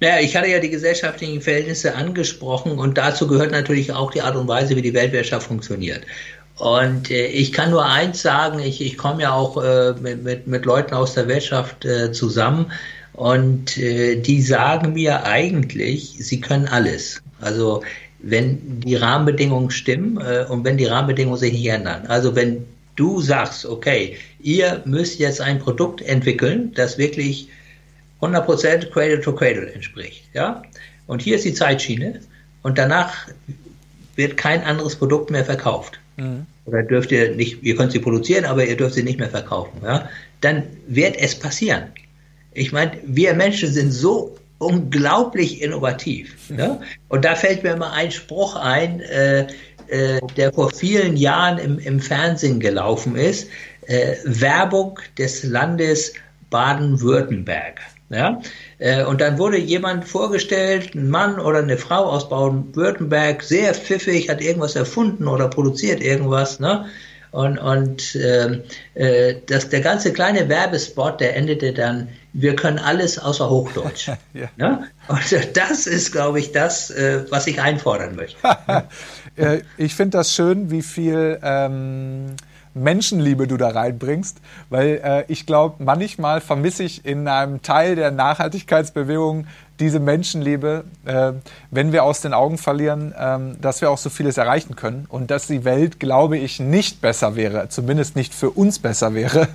Naja, ich hatte ja die gesellschaftlichen Verhältnisse angesprochen und dazu gehört natürlich auch die Art und Weise, wie die Weltwirtschaft funktioniert. Und äh, ich kann nur eins sagen, ich, ich komme ja auch äh, mit, mit, mit Leuten aus der Wirtschaft äh, zusammen und äh, die sagen mir eigentlich, sie können alles. Also wenn die Rahmenbedingungen stimmen äh, und wenn die Rahmenbedingungen sich nicht ändern. Also wenn du sagst, okay, ihr müsst jetzt ein Produkt entwickeln, das wirklich 100% Cradle to Cradle entspricht, ja? Und hier ist die Zeitschiene und danach wird kein anderes Produkt mehr verkauft Mhm. Oder dürft ihr nicht, ihr könnt sie produzieren, aber ihr dürft sie nicht mehr verkaufen. Ja? Dann wird es passieren. Ich meine, wir Menschen sind so unglaublich innovativ. Ne? Und da fällt mir mal ein Spruch ein, äh, äh, der vor vielen Jahren im, im Fernsehen gelaufen ist. Äh, Werbung des Landes Baden-Württemberg. Ja? Äh, und dann wurde jemand vorgestellt, ein Mann oder eine Frau aus Baden-Württemberg, sehr pfiffig, hat irgendwas erfunden oder produziert irgendwas. Ne? Und, und äh, äh, das, der ganze kleine Werbespot, der endete dann, wir können alles außer Hochdeutsch. ja. ne? Und das ist, glaube ich, das, äh, was ich einfordern möchte. Äh, ich finde das schön, wie viel ähm, Menschenliebe du da reinbringst, weil äh, ich glaube, manchmal vermisse ich in einem Teil der Nachhaltigkeitsbewegung diese Menschenliebe, äh, wenn wir aus den Augen verlieren, äh, dass wir auch so vieles erreichen können und dass die Welt, glaube ich, nicht besser wäre, zumindest nicht für uns besser wäre,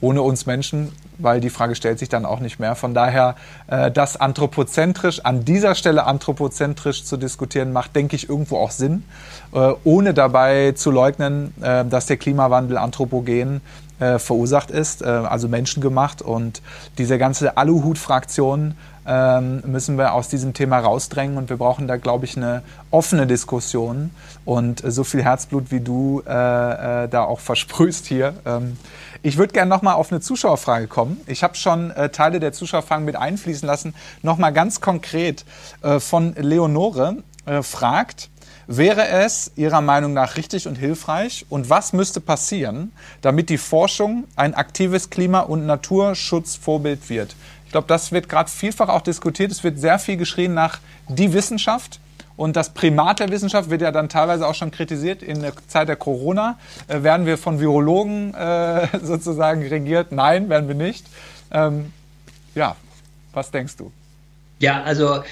ohne uns Menschen, weil die Frage stellt sich dann auch nicht mehr. Von daher, äh, das anthropozentrisch, an dieser Stelle anthropozentrisch zu diskutieren, macht, denke ich, irgendwo auch Sinn, äh, ohne dabei zu leugnen, äh, dass der Klimawandel anthropogen äh, verursacht ist, äh, also menschengemacht. Und diese ganze Aluhut-Fraktion ähm, müssen wir aus diesem Thema rausdrängen und wir brauchen da, glaube ich, eine offene Diskussion und so viel Herzblut, wie du äh, äh, da auch versprühst hier. Ähm, ich würde gerne nochmal auf eine Zuschauerfrage kommen. Ich habe schon äh, Teile der Zuschauerfragen mit einfließen lassen. Nochmal ganz konkret äh, von Leonore äh, fragt, Wäre es Ihrer Meinung nach richtig und hilfreich? Und was müsste passieren, damit die Forschung ein aktives Klima- und Naturschutzvorbild wird? Ich glaube, das wird gerade vielfach auch diskutiert. Es wird sehr viel geschrien nach die Wissenschaft. Und das Primat der Wissenschaft wird ja dann teilweise auch schon kritisiert. In der Zeit der Corona äh, werden wir von Virologen äh, sozusagen regiert. Nein, werden wir nicht. Ähm, ja, was denkst du? Ja, also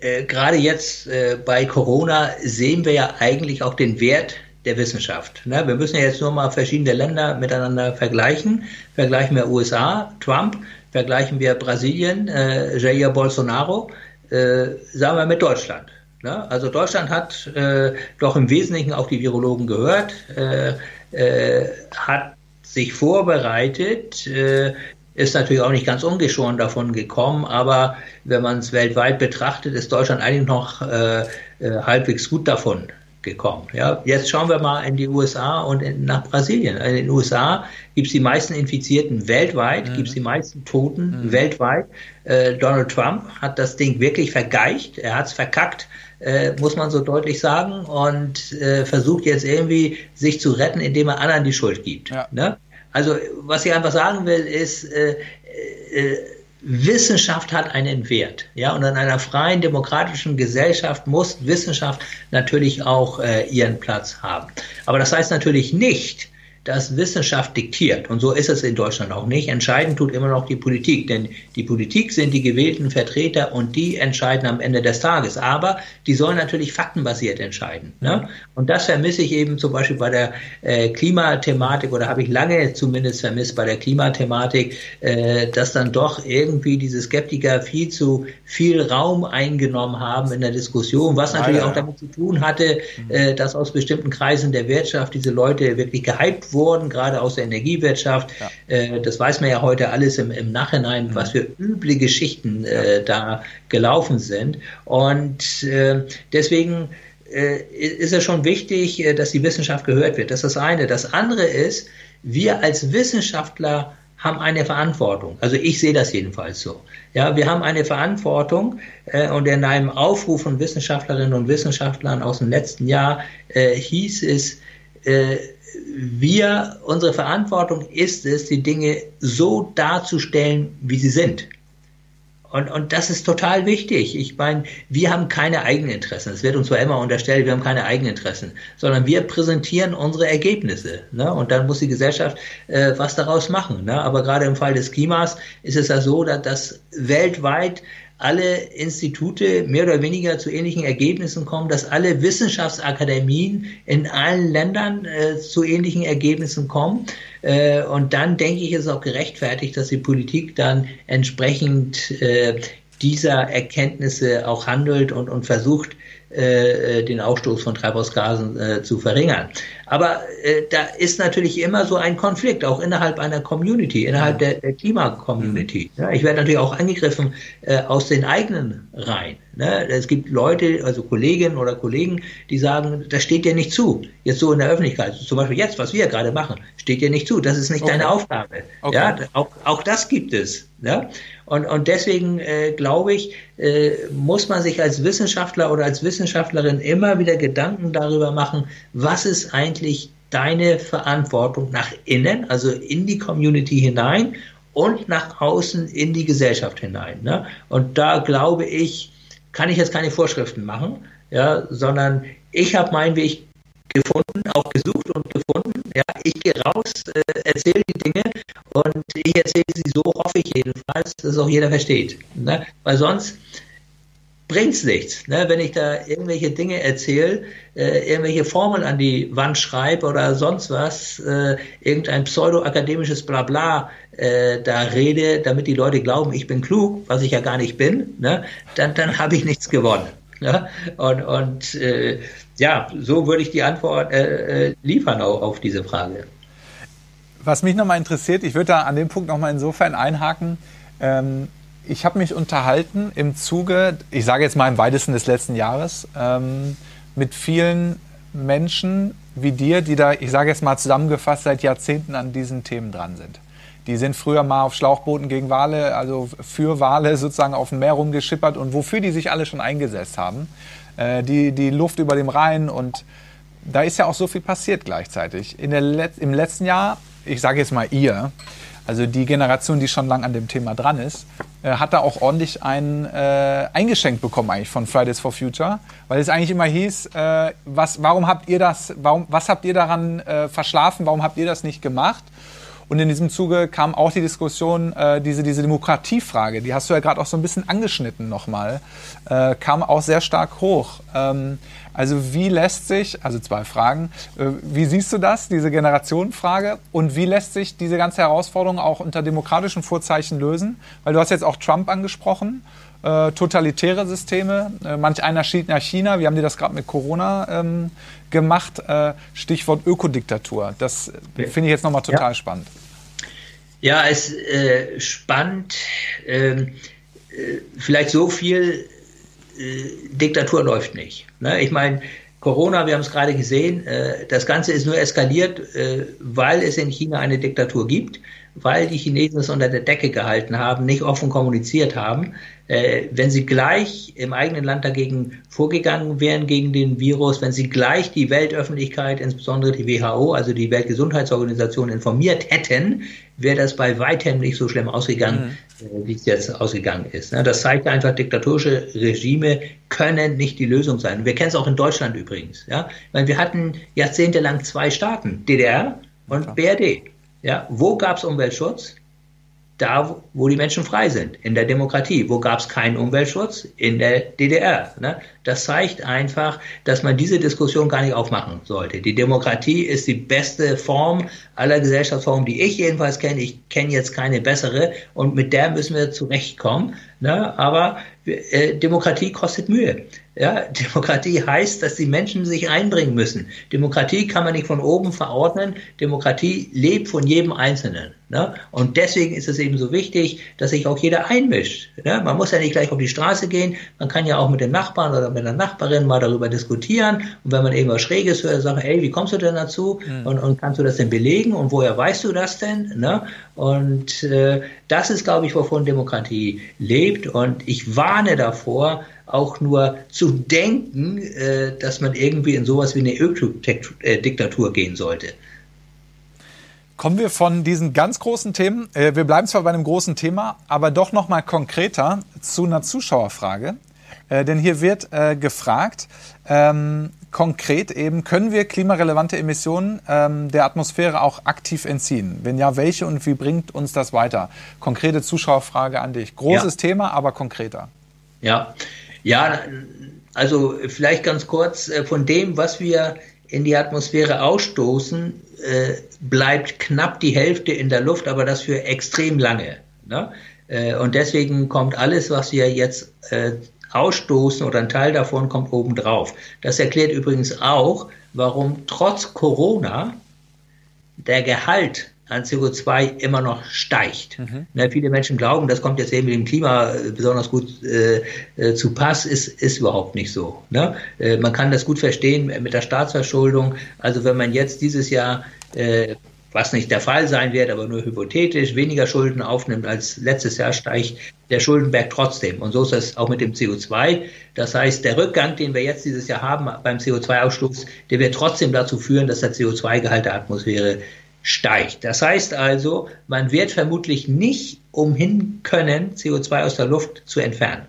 äh, gerade jetzt äh, bei Corona sehen wir ja eigentlich auch den Wert der Wissenschaft. Ne? Wir müssen ja jetzt nur mal verschiedene Länder miteinander vergleichen. Vergleichen wir USA, Trump, vergleichen wir Brasilien, äh, Jair Bolsonaro, äh, sagen wir mit Deutschland. Ne? Also Deutschland hat äh, doch im Wesentlichen auf die Virologen gehört, äh, äh, hat sich vorbereitet, äh, ist natürlich auch nicht ganz ungeschoren davon gekommen, aber wenn man es weltweit betrachtet, ist Deutschland eigentlich noch äh, äh, halbwegs gut davon gekommen. Ja, jetzt schauen wir mal in die USA und in, nach Brasilien. In den USA gibt es die meisten Infizierten weltweit, mhm. gibt es die meisten Toten mhm. weltweit. Äh, Donald Trump hat das Ding wirklich vergeicht, er hat es verkackt. Äh, muss man so deutlich sagen, und äh, versucht jetzt irgendwie sich zu retten, indem er anderen die Schuld gibt. Ja. Ne? Also was ich einfach sagen will, ist, äh, äh, Wissenschaft hat einen Wert. Ja, und in einer freien, demokratischen Gesellschaft muss Wissenschaft natürlich auch äh, ihren Platz haben. Aber das heißt natürlich nicht, dass Wissenschaft diktiert. Und so ist es in Deutschland auch nicht. Entscheidend tut immer noch die Politik. Denn die Politik sind die gewählten Vertreter und die entscheiden am Ende des Tages. Aber die sollen natürlich faktenbasiert entscheiden. Ne? Und das vermisse ich eben zum Beispiel bei der äh, Klimathematik oder habe ich lange zumindest vermisst bei der Klimathematik, äh, dass dann doch irgendwie diese Skeptiker viel zu viel Raum eingenommen haben in der Diskussion, was natürlich ah, ja. auch damit zu tun hatte, äh, dass aus bestimmten Kreisen der Wirtschaft diese Leute wirklich gehypt wurden wurden, gerade aus der Energiewirtschaft. Ja. Äh, das weiß man ja heute alles im, im Nachhinein, mhm. was für üble Geschichten äh, da gelaufen sind. Und äh, deswegen äh, ist es schon wichtig, äh, dass die Wissenschaft gehört wird. Das ist das eine. Das andere ist, wir als Wissenschaftler haben eine Verantwortung. Also ich sehe das jedenfalls so. Ja, wir haben eine Verantwortung äh, und in einem Aufruf von Wissenschaftlerinnen und Wissenschaftlern aus dem letzten Jahr äh, hieß es, äh, wir, unsere Verantwortung ist es, die Dinge so darzustellen, wie sie sind. Und, und das ist total wichtig. Ich meine, wir haben keine Eigeninteressen. Es wird uns zwar immer unterstellt, wir haben keine Eigeninteressen, sondern wir präsentieren unsere Ergebnisse. Ne? Und dann muss die Gesellschaft äh, was daraus machen. Ne? Aber gerade im Fall des Klimas ist es ja so, dass, dass weltweit alle Institute mehr oder weniger zu ähnlichen Ergebnissen kommen, dass alle Wissenschaftsakademien in allen Ländern äh, zu ähnlichen Ergebnissen kommen. Äh, und dann denke ich, ist es auch gerechtfertigt, dass die Politik dann entsprechend äh, dieser Erkenntnisse auch handelt und, und versucht, äh, äh, den Ausstoß von Treibhausgasen äh, zu verringern. Aber äh, da ist natürlich immer so ein Konflikt, auch innerhalb einer Community, innerhalb der, der Klima-Community. Ja, ich werde natürlich auch angegriffen äh, aus den eigenen Reihen. Ne? Es gibt Leute, also Kolleginnen oder Kollegen, die sagen, das steht dir nicht zu. Jetzt so in der Öffentlichkeit. Zum Beispiel jetzt, was wir gerade machen, steht dir nicht zu. Das ist nicht okay. deine Aufgabe. Okay. Ja, auch, auch das gibt es. Ja? Und, und deswegen äh, glaube ich, äh, muss man sich als Wissenschaftler oder als Wissenschaftlerin immer wieder Gedanken darüber machen, was ist eigentlich deine Verantwortung nach innen, also in die Community hinein und nach außen in die Gesellschaft hinein. Ne? Und da glaube ich, kann ich jetzt keine Vorschriften machen, ja, sondern ich habe meinen Weg gefunden, auch gesucht und gefunden. Ja, ich gehe raus, äh, erzähle die Dinge und ich erzähle sie so, hoffe ich jedenfalls, dass auch jeder versteht. Ne? Weil sonst bringt es nichts. Ne? Wenn ich da irgendwelche Dinge erzähle, äh, irgendwelche Formeln an die Wand schreibe oder sonst was, äh, irgendein pseudo-akademisches Blabla äh, da rede, damit die Leute glauben, ich bin klug, was ich ja gar nicht bin, ne? dann, dann habe ich nichts gewonnen. Ne? Und, und äh, ja, so würde ich die Antwort äh, äh liefern auf, auf diese Frage. Was mich nochmal interessiert, ich würde da an dem Punkt nochmal insofern einhaken. Ähm, ich habe mich unterhalten im Zuge, ich sage jetzt mal im weitesten des letzten Jahres, ähm, mit vielen Menschen wie dir, die da, ich sage jetzt mal zusammengefasst, seit Jahrzehnten an diesen Themen dran sind. Die sind früher mal auf Schlauchbooten gegen Wale, also für Wale sozusagen auf dem Meer rumgeschippert und wofür die sich alle schon eingesetzt haben. äh, die, die Luft über dem Rhein und da ist ja auch so viel passiert gleichzeitig. In der Let Im letzten Jahr, ich sage jetzt mal ihr, also die Generation, die schon lange an dem Thema dran ist, äh, hat da auch ordentlich ein äh, eingeschenkt bekommen eigentlich von Fridays for Future, weil es eigentlich immer hieß, äh, was, warum habt ihr das, warum, was habt ihr daran äh, verschlafen, warum habt ihr das nicht gemacht? Und in diesem Zuge kam auch die Diskussion, äh, diese, diese Demokratiefrage, die hast du ja gerade auch so ein bisschen angeschnitten nochmal, äh, kam auch sehr stark hoch. Ähm, also wie lässt sich, also zwei Fragen, äh, wie siehst du das, diese Generationenfrage, und wie lässt sich diese ganze Herausforderung auch unter demokratischen Vorzeichen lösen? Weil du hast jetzt auch Trump angesprochen äh, totalitäre Systeme. Äh, manch einer schied nach China. Wir haben dir das gerade mit Corona ähm, gemacht. Äh, Stichwort Ökodiktatur. Das finde ich jetzt nochmal total ja. spannend. Ja, es ist äh, spannend. Ähm, äh, vielleicht so viel äh, Diktatur läuft nicht. Ne? Ich meine, Corona, wir haben es gerade gesehen, das Ganze ist nur eskaliert, weil es in China eine Diktatur gibt weil die Chinesen es unter der Decke gehalten haben, nicht offen kommuniziert haben. Äh, wenn sie gleich im eigenen Land dagegen vorgegangen wären gegen den Virus, wenn sie gleich die Weltöffentlichkeit, insbesondere die WHO, also die Weltgesundheitsorganisation, informiert hätten, wäre das bei weitem nicht so schlimm ausgegangen, mhm. äh, wie es jetzt ausgegangen ist. Ne? Das zeigt einfach, diktatorische Regime können nicht die Lösung sein. Wir kennen es auch in Deutschland übrigens. Ja? Weil wir hatten jahrzehntelang zwei Staaten, DDR und BRD. Ja, wo gab es Umweltschutz? Da, wo die Menschen frei sind, in der Demokratie. Wo gab es keinen Umweltschutz? In der DDR. Ne? Das zeigt einfach, dass man diese Diskussion gar nicht aufmachen sollte. Die Demokratie ist die beste Form aller Gesellschaftsformen, die ich jedenfalls kenne. Ich kenne jetzt keine bessere und mit der müssen wir zurechtkommen. Ne? Aber äh, Demokratie kostet Mühe. Ja, Demokratie heißt, dass die Menschen sich einbringen müssen. Demokratie kann man nicht von oben verordnen. Demokratie lebt von jedem Einzelnen. Ne? Und deswegen ist es eben so wichtig, dass sich auch jeder einmischt. Ne? Man muss ja nicht gleich auf die Straße gehen. Man kann ja auch mit dem Nachbarn oder mit der Nachbarin mal darüber diskutieren. Und wenn man irgendwas Schräges hört, sagen, ey, wie kommst du denn dazu? Mhm. Und, und, kannst du das denn belegen? Und woher weißt du das denn? Ne? Und äh, das ist, glaube ich, wovon Demokratie lebt. Und ich warne davor, auch nur zu denken, äh, dass man irgendwie in sowas wie eine Ökodiktatur gehen sollte. Kommen wir von diesen ganz großen Themen, äh, wir bleiben zwar bei einem großen Thema, aber doch noch mal konkreter zu einer Zuschauerfrage. Äh, denn hier wird äh, gefragt, ähm, konkret eben, können wir klimarelevante Emissionen ähm, der Atmosphäre auch aktiv entziehen? Wenn ja, welche und wie bringt uns das weiter? Konkrete Zuschauerfrage an dich. Großes ja. Thema, aber konkreter. Ja, ja, also vielleicht ganz kurz, äh, von dem, was wir in die Atmosphäre ausstoßen, äh, bleibt knapp die Hälfte in der Luft, aber das für extrem lange. Ne? Äh, und deswegen kommt alles, was wir jetzt ausstoßen oder ein Teil davon kommt obendrauf. Das erklärt übrigens auch, warum trotz Corona der Gehalt an CO2 immer noch steigt. Mhm. Ne, viele Menschen glauben, das kommt jetzt eben mit dem Klima äh, besonders gut äh, äh, zu Pass, ist, ist überhaupt nicht so. Ne? Äh, man kann das gut verstehen mit der Staatsverschuldung. Also wenn man jetzt dieses Jahr äh, was nicht der Fall sein wird, aber nur hypothetisch, weniger Schulden aufnimmt als letztes Jahr, steigt der Schuldenberg trotzdem. Und so ist das auch mit dem CO2. Das heißt, der Rückgang, den wir jetzt dieses Jahr haben beim CO2-Ausstoß, der wird trotzdem dazu führen, dass der CO2-Gehalt der Atmosphäre steigt. Das heißt also, man wird vermutlich nicht umhin können, CO2 aus der Luft zu entfernen,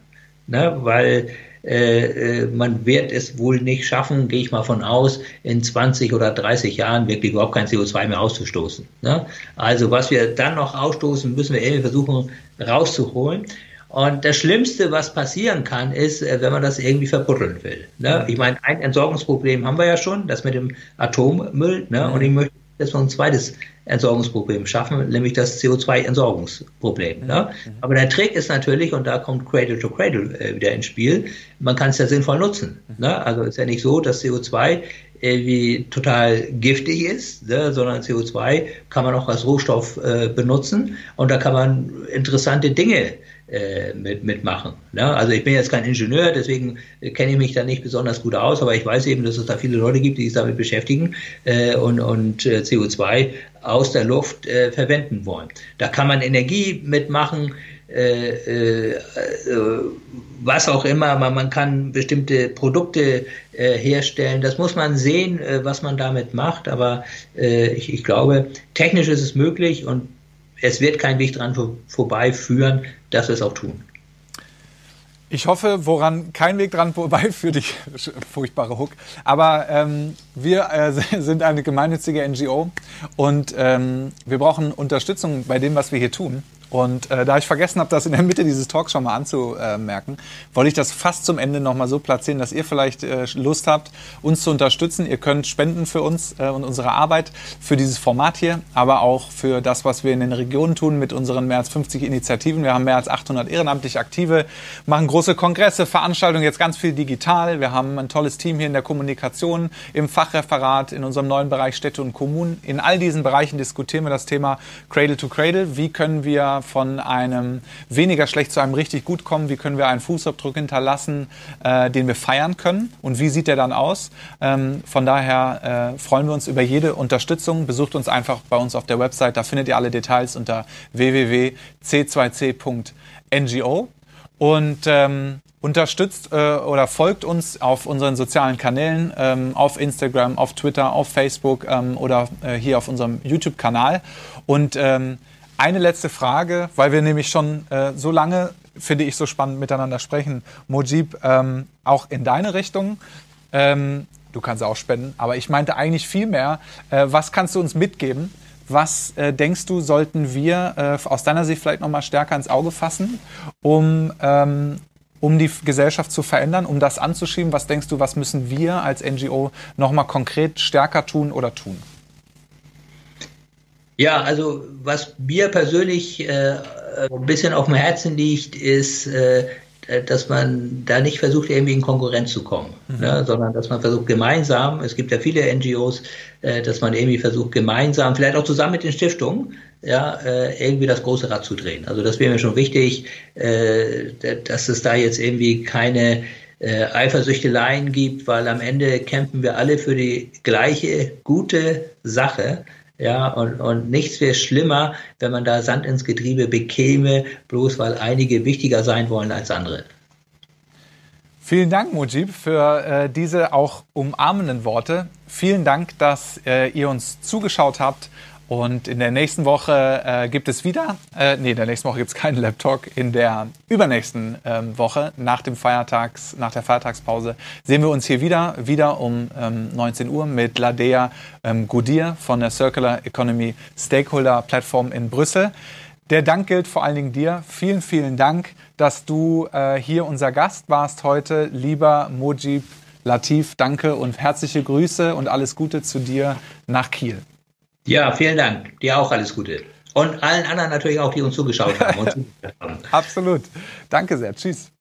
ne? weil äh, äh, man wird es wohl nicht schaffen, gehe ich mal von aus, in 20 oder 30 Jahren wirklich überhaupt kein CO2 mehr auszustoßen. Ne? Also was wir dann noch ausstoßen, müssen wir irgendwie versuchen rauszuholen. Und das Schlimmste, was passieren kann, ist, äh, wenn man das irgendwie verbuddeln will. Ne? Ich meine, ein Entsorgungsproblem haben wir ja schon, das mit dem Atommüll. Ne? Und ich möchte dass wir ein zweites Entsorgungsproblem schaffen, nämlich das CO2-Entsorgungsproblem. Ne? Mhm. Aber der Trick ist natürlich, und da kommt Cradle to Cradle äh, wieder ins Spiel, man kann es ja sinnvoll nutzen. Mhm. Ne? Also ist ja nicht so, dass CO2 irgendwie total giftig ist, ne? sondern CO2 kann man auch als Rohstoff äh, benutzen und da kann man interessante Dinge äh, mit, mitmachen. Ne? Also ich bin jetzt kein Ingenieur, deswegen kenne ich mich da nicht besonders gut aus, aber ich weiß eben, dass es da viele Leute gibt, die sich damit beschäftigen äh, und, und äh, CO2 aus der Luft äh, verwenden wollen. Da kann man Energie mitmachen, äh, äh, was auch immer. Man, man kann bestimmte Produkte äh, herstellen. Das muss man sehen, äh, was man damit macht. Aber äh, ich, ich glaube, technisch ist es möglich und es wird kein Weg dran vor, vorbeiführen, dass wir es auch tun. Ich hoffe, woran kein Weg dran vorbeiführt, ich, furchtbare Hook. Aber ähm, wir äh, sind eine gemeinnützige NGO und ähm, wir brauchen Unterstützung bei dem, was wir hier tun. Und äh, da ich vergessen habe, das in der Mitte dieses Talks schon mal anzumerken, wollte ich das fast zum Ende nochmal so platzieren, dass ihr vielleicht äh, Lust habt, uns zu unterstützen. Ihr könnt spenden für uns äh, und unsere Arbeit, für dieses Format hier, aber auch für das, was wir in den Regionen tun mit unseren mehr als 50 Initiativen. Wir haben mehr als 800 ehrenamtlich Aktive, machen große Kongresse, Veranstaltungen, jetzt ganz viel digital. Wir haben ein tolles Team hier in der Kommunikation, im Fachreferat, in unserem neuen Bereich Städte und Kommunen. In all diesen Bereichen diskutieren wir das Thema Cradle to Cradle. Wie können wir von einem weniger schlecht zu einem richtig gut kommen? Wie können wir einen Fußabdruck hinterlassen, äh, den wir feiern können? Und wie sieht der dann aus? Ähm, von daher äh, freuen wir uns über jede Unterstützung. Besucht uns einfach bei uns auf der Website. Da findet ihr alle Details unter www.c2c.ngo. Und ähm, unterstützt äh, oder folgt uns auf unseren sozialen Kanälen, ähm, auf Instagram, auf Twitter, auf Facebook ähm, oder äh, hier auf unserem YouTube-Kanal. Und ähm, eine letzte Frage, weil wir nämlich schon äh, so lange, finde ich, so spannend miteinander sprechen. Mojib, ähm, auch in deine Richtung. Ähm, du kannst auch spenden, aber ich meinte eigentlich viel mehr. Äh, was kannst du uns mitgeben? Was äh, denkst du, sollten wir äh, aus deiner Sicht vielleicht noch mal stärker ins Auge fassen, um, ähm, um die Gesellschaft zu verändern, um das anzuschieben? Was denkst du, was müssen wir als NGO noch mal konkret stärker tun oder tun? Ja, also was mir persönlich äh, ein bisschen auf dem Herzen liegt, ist, äh, dass man da nicht versucht, irgendwie in Konkurrenz zu kommen, mhm. ne, sondern dass man versucht, gemeinsam, es gibt ja viele NGOs, äh, dass man irgendwie versucht, gemeinsam, vielleicht auch zusammen mit den Stiftungen, ja, äh, irgendwie das große Rad zu drehen. Also das wäre mir schon wichtig, äh, dass es da jetzt irgendwie keine äh, Eifersüchteleien gibt, weil am Ende kämpfen wir alle für die gleiche gute Sache. Ja, und, und nichts wäre schlimmer, wenn man da Sand ins Getriebe bekäme, bloß weil einige wichtiger sein wollen als andere. Vielen Dank, Mujib, für äh, diese auch umarmenden Worte. Vielen Dank, dass äh, ihr uns zugeschaut habt und in der nächsten Woche äh, gibt es wieder, äh, nee, in der nächsten Woche gibt es keinen Laptalk. In der übernächsten ähm, Woche, nach dem Feiertags, nach der Feiertagspause, sehen wir uns hier wieder, wieder um ähm, 19 Uhr mit Ladea ähm, Godir von der Circular Economy Stakeholder Plattform in Brüssel. Der Dank gilt vor allen Dingen dir. Vielen, vielen Dank, dass du äh, hier unser Gast warst heute, lieber Mojib Latif. Danke und herzliche Grüße und alles Gute zu dir nach Kiel. Ja, vielen Dank. Dir auch alles Gute. Und allen anderen natürlich auch, die uns zugeschaut haben. Absolut. Danke sehr. Tschüss.